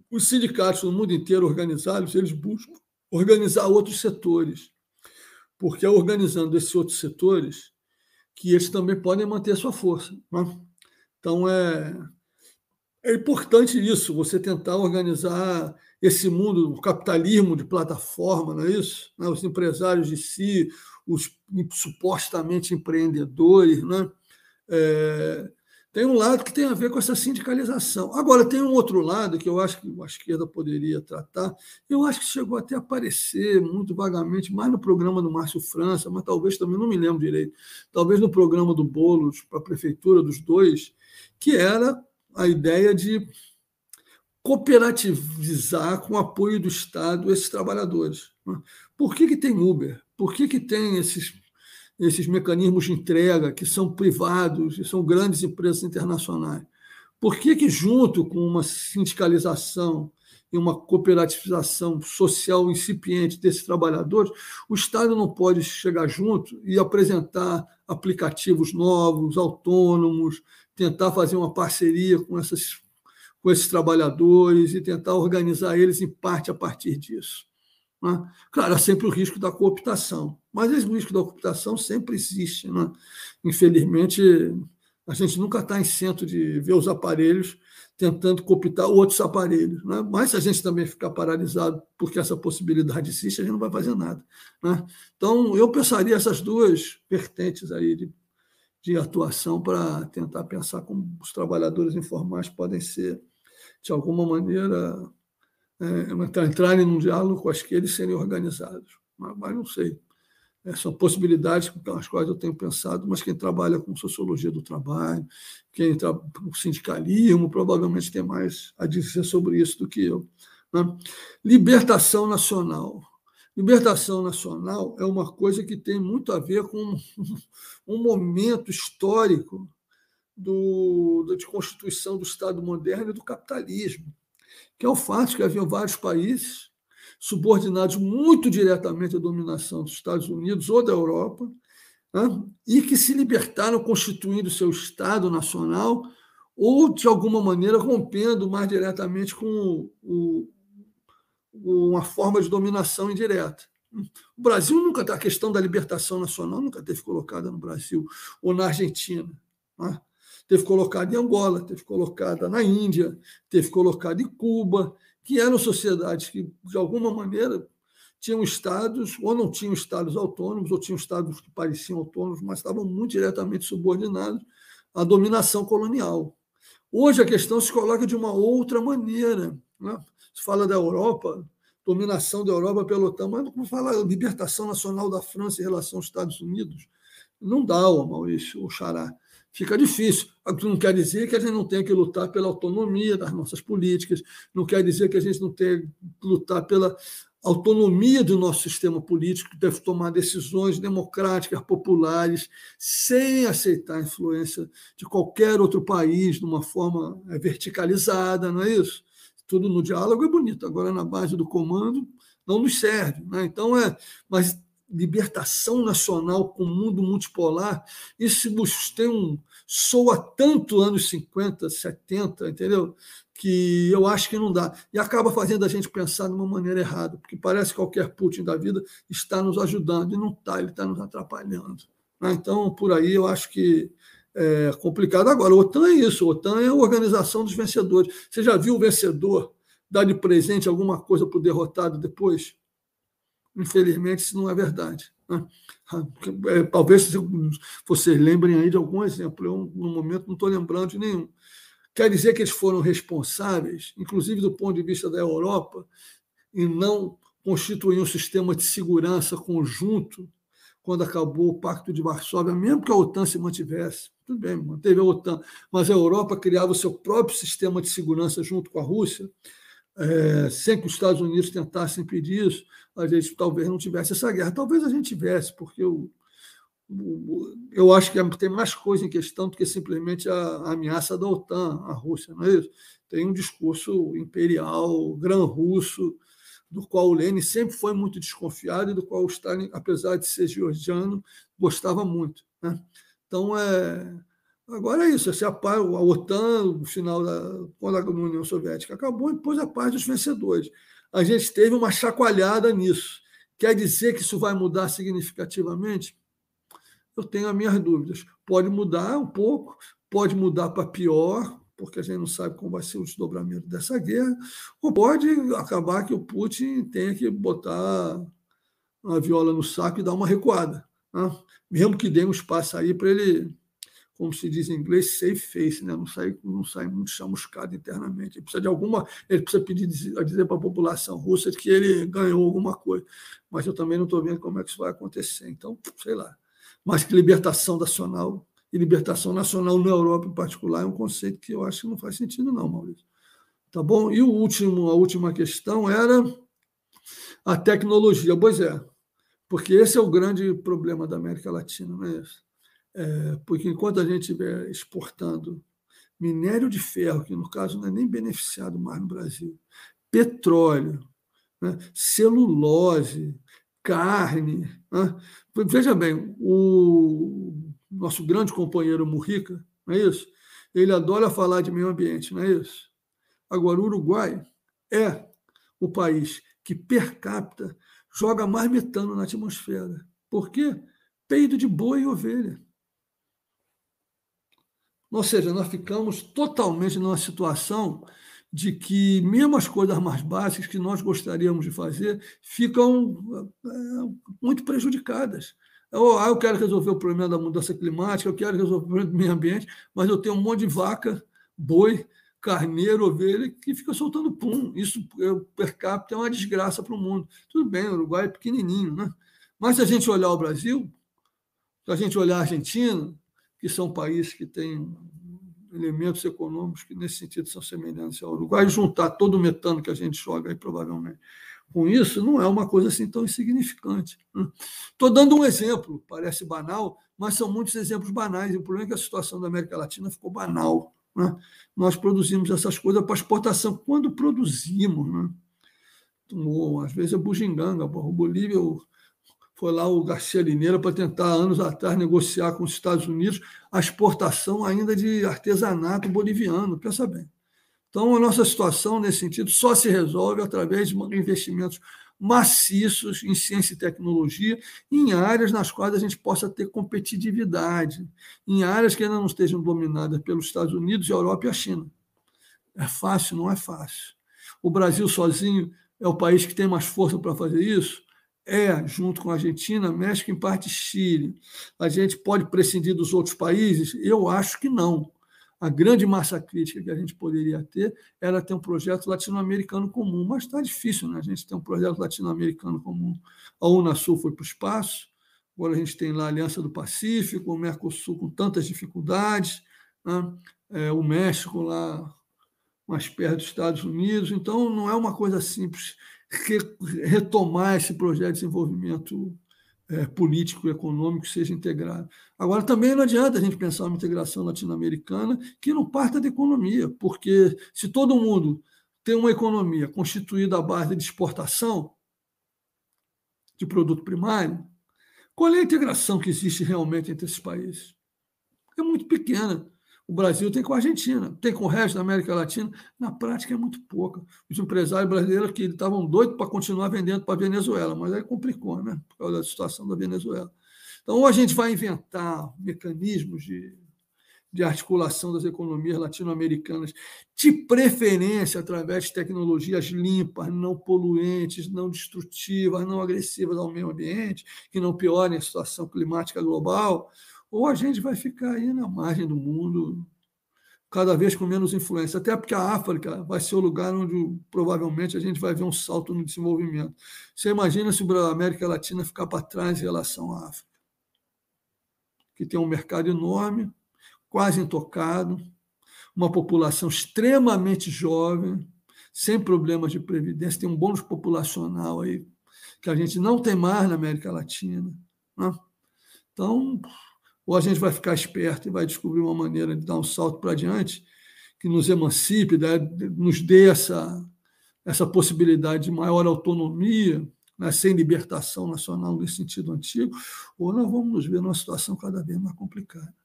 Os sindicatos no mundo inteiro organizados, eles buscam organizar outros setores, porque organizando esses outros setores, que eles também podem manter sua força. Né? Então, é, é importante isso, você tentar organizar esse mundo, o capitalismo de plataforma, não é isso? Né? Os empresários de si, os supostamente empreendedores, né? É, tem um lado que tem a ver com essa sindicalização. Agora, tem um outro lado que eu acho que a esquerda poderia tratar, eu acho que chegou até a aparecer muito vagamente, mais no programa do Márcio França, mas talvez também, não me lembro direito, talvez no programa do Boulos para a prefeitura dos dois, que era a ideia de cooperativizar com o apoio do Estado esses trabalhadores. Né? Por que, que tem Uber? Por que, que tem esses esses mecanismos de entrega que são privados e são grandes empresas internacionais. Por que, que junto com uma sindicalização e uma cooperativização social incipiente desses trabalhadores, o Estado não pode chegar junto e apresentar aplicativos novos, autônomos, tentar fazer uma parceria com, essas, com esses trabalhadores e tentar organizar eles em parte a partir disso. Né? Claro, há sempre o risco da cooptação, mas esse risco da cooptação sempre existe. Né? Infelizmente, a gente nunca está em centro de ver os aparelhos tentando cooptar outros aparelhos. Né? Mas se a gente também ficar paralisado porque essa possibilidade existe, a gente não vai fazer nada. Né? Então, eu pensaria essas duas vertentes aí de, de atuação para tentar pensar como os trabalhadores informais podem ser, de alguma maneira, é, entrarem num diálogo com aqueles serem organizados. Mas, mas não sei. É, são possibilidades com as quais eu tenho pensado, mas quem trabalha com sociologia do trabalho, quem trabalha com sindicalismo, provavelmente tem mais a dizer sobre isso do que eu. Né? Libertação nacional. Libertação nacional é uma coisa que tem muito a ver com um momento histórico do, de constituição do Estado moderno e do capitalismo, que é o fato que havia vários países subordinados muito diretamente à dominação dos Estados Unidos ou da Europa, né? e que se libertaram constituindo seu Estado nacional ou, de alguma maneira, rompendo mais diretamente com o, o, uma forma de dominação indireta. O Brasil nunca, a questão da libertação nacional nunca teve colocada no Brasil ou na Argentina. Né? Teve colocada em Angola, teve colocada na Índia, teve colocada em Cuba, que eram sociedades que, de alguma maneira, tinham estados, ou não tinham estados autônomos, ou tinham estados que pareciam autônomos, mas estavam muito diretamente subordinados à dominação colonial. Hoje a questão se coloca de uma outra maneira. Né? Se fala da Europa, dominação da Europa pela OTAN, mas como fala libertação nacional da França em relação aos Estados Unidos, não dá, Maurício, o Xará fica difícil. Não quer dizer que a gente não tenha que lutar pela autonomia das nossas políticas, não quer dizer que a gente não tenha que lutar pela autonomia do nosso sistema político, que deve tomar decisões democráticas, populares, sem aceitar a influência de qualquer outro país de uma forma é, verticalizada, não é isso? Tudo no diálogo é bonito, agora na base do comando não nos serve. Né? Então, é, mas libertação nacional com o mundo multipolar, isso tem um, soa tanto anos 50, 70, entendeu? Que eu acho que não dá. E acaba fazendo a gente pensar de uma maneira errada, porque parece que qualquer Putin da vida está nos ajudando, e não está, ele está nos atrapalhando. Né? Então, por aí, eu acho que é complicado. Agora, a OTAN é isso, a OTAN é a organização dos vencedores. Você já viu o vencedor dar de presente alguma coisa para o derrotado depois? Infelizmente, isso não é verdade. Né? É, talvez vocês lembrem aí de algum exemplo. Eu, no momento, não estou lembrando de nenhum. Quer dizer que eles foram responsáveis, inclusive do ponto de vista da Europa, em não constituir um sistema de segurança conjunto quando acabou o Pacto de Varsóvia, mesmo que a OTAN se mantivesse. Tudo bem, manteve a OTAN, mas a Europa criava o seu próprio sistema de segurança junto com a Rússia é, sem que os Estados Unidos tentassem impedir isso, a gente talvez não tivesse essa guerra. Talvez a gente tivesse, porque eu, eu acho que tem mais coisa em questão do que simplesmente a, a ameaça da OTAN, a Rússia, não é isso? Tem um discurso imperial, gran-russo, do qual o Lenin sempre foi muito desconfiado e do qual o Stalin, apesar de ser georgiano, gostava muito. Né? Então, é, Agora é isso, a, a OTAN, no final da quando a União Soviética acabou, impôs a paz dos vencedores. A gente teve uma chacoalhada nisso. Quer dizer que isso vai mudar significativamente? Eu tenho as minhas dúvidas. Pode mudar um pouco, pode mudar para pior, porque a gente não sabe como vai ser o desdobramento dessa guerra, ou pode acabar que o Putin tenha que botar a viola no saco e dar uma recuada. Né? Mesmo que dê um espaço aí para ele como se diz em inglês, safe face, né? não, sai, não sai muito chamuscado internamente. Ele precisa de alguma, ele precisa pedir dizer para a população russa que ele ganhou alguma coisa. Mas eu também não estou vendo como é que isso vai acontecer. Então, sei lá. Mas que libertação nacional e libertação nacional na Europa em particular é um conceito que eu acho que não faz sentido, não, Maurício. Tá bom? E o último, a última questão era a tecnologia. Pois é, porque esse é o grande problema da América Latina, não é isso? É, porque enquanto a gente estiver exportando minério de ferro, que no caso não é nem beneficiado mais no Brasil, petróleo, né, celulose, carne. Né? Veja bem, o nosso grande companheiro Murrica, não é isso? Ele adora falar de meio ambiente, não é isso? Agora, o Uruguai é o país que, per capita, joga mais metano na atmosfera. Por quê? Peido de boi e ovelha. Ou seja, nós ficamos totalmente numa situação de que, mesmo as coisas mais básicas que nós gostaríamos de fazer, ficam é, muito prejudicadas. Eu, ah, eu quero resolver o problema da mudança climática, eu quero resolver o problema do meio ambiente, mas eu tenho um monte de vaca, boi, carneiro, ovelha, que fica soltando pum. Isso, per capita, é uma desgraça para o mundo. Tudo bem, o Uruguai é pequenininho, né? Mas se a gente olhar o Brasil, se a gente olhar a Argentina, que são países que têm elementos econômicos que, nesse sentido, são semelhantes ao Uruguai, e juntar todo o metano que a gente joga aí, provavelmente, com isso, não é uma coisa assim tão insignificante. Estou dando um exemplo, parece banal, mas são muitos exemplos banais. O problema é que a situação da América Latina ficou banal. Né? Nós produzimos essas coisas para exportação. Quando produzimos, né? às vezes é bugiganga, o Bolívia foi lá o Garcia Lineira para tentar, anos atrás, negociar com os Estados Unidos a exportação ainda de artesanato boliviano, pensa bem. Então, a nossa situação, nesse sentido, só se resolve através de investimentos maciços em ciência e tecnologia, em áreas nas quais a gente possa ter competitividade, em áreas que ainda não estejam dominadas pelos Estados Unidos, a Europa e a China. É fácil? Não é fácil. O Brasil sozinho é o país que tem mais força para fazer isso? É, junto com a Argentina, México, em parte Chile. A gente pode prescindir dos outros países? Eu acho que não. A grande massa crítica que a gente poderia ter era ter um projeto latino-americano comum, mas está difícil, né? A gente tem um projeto latino-americano comum. A Unasul foi para o espaço, agora a gente tem lá a Aliança do Pacífico, o Mercosul com tantas dificuldades, né? é, o México lá mais perto dos Estados Unidos. Então, não é uma coisa simples retomar esse projeto de desenvolvimento é, político econômico seja integrado. Agora, também não adianta a gente pensar uma integração latino-americana que não parta da economia, porque se todo mundo tem uma economia constituída à base de exportação de produto primário, qual é a integração que existe realmente entre esses países? É muito pequena. O Brasil tem com a Argentina, tem com o resto da América Latina. Na prática é muito pouca. Os empresários brasileiros que estavam doidos para continuar vendendo para a Venezuela, mas aí complicou, né? Por causa da situação da Venezuela. Então, ou a gente vai inventar mecanismos de, de articulação das economias latino-americanas, de preferência através de tecnologias limpas, não poluentes, não destrutivas, não agressivas ao meio ambiente, que não piorem a situação climática global, ou a gente vai ficar aí na margem do mundo, cada vez com menos influência, até porque a África vai ser o lugar onde provavelmente a gente vai ver um salto no desenvolvimento. Você imagina se a América Latina ficar para trás em relação à África, que tem um mercado enorme, quase intocado, uma população extremamente jovem, sem problemas de previdência, tem um bônus populacional aí que a gente não tem mais na América Latina. Né? Então, ou a gente vai ficar esperto e vai descobrir uma maneira de dar um salto para diante que nos emancipe, né? nos dê essa, essa possibilidade de maior autonomia, né? sem libertação nacional nesse sentido antigo, ou nós vamos nos ver numa situação cada vez mais complicada.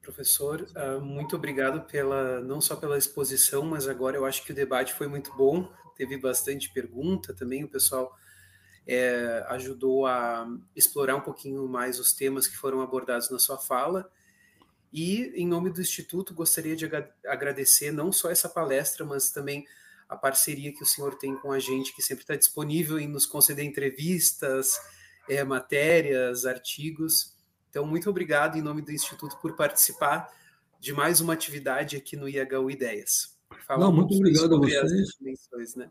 Professor, ah, muito obrigado pela não só pela exposição, mas agora eu acho que o debate foi muito bom. Teve bastante pergunta também, o pessoal é, ajudou a explorar um pouquinho mais os temas que foram abordados na sua fala. E, em nome do Instituto, gostaria de agradecer não só essa palestra, mas também a parceria que o senhor tem com a gente, que sempre está disponível em nos conceder entrevistas, é, matérias, artigos. Então, muito obrigado em nome do Instituto por participar de mais uma atividade aqui no IHU Ideias. Falar Não, muito obrigado a vocês. Né?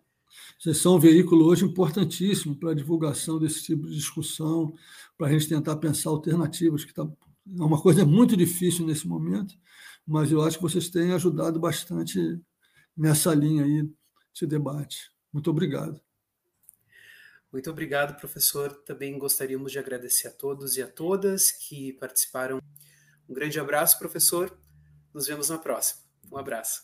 Vocês são um veículo hoje importantíssimo para a divulgação desse tipo de discussão, para a gente tentar pensar alternativas, que tá, é uma coisa muito difícil nesse momento, mas eu acho que vocês têm ajudado bastante nessa linha aí de debate. Muito obrigado. Muito obrigado, professor. Também gostaríamos de agradecer a todos e a todas que participaram. Um grande abraço, professor. Nos vemos na próxima. Um abraço.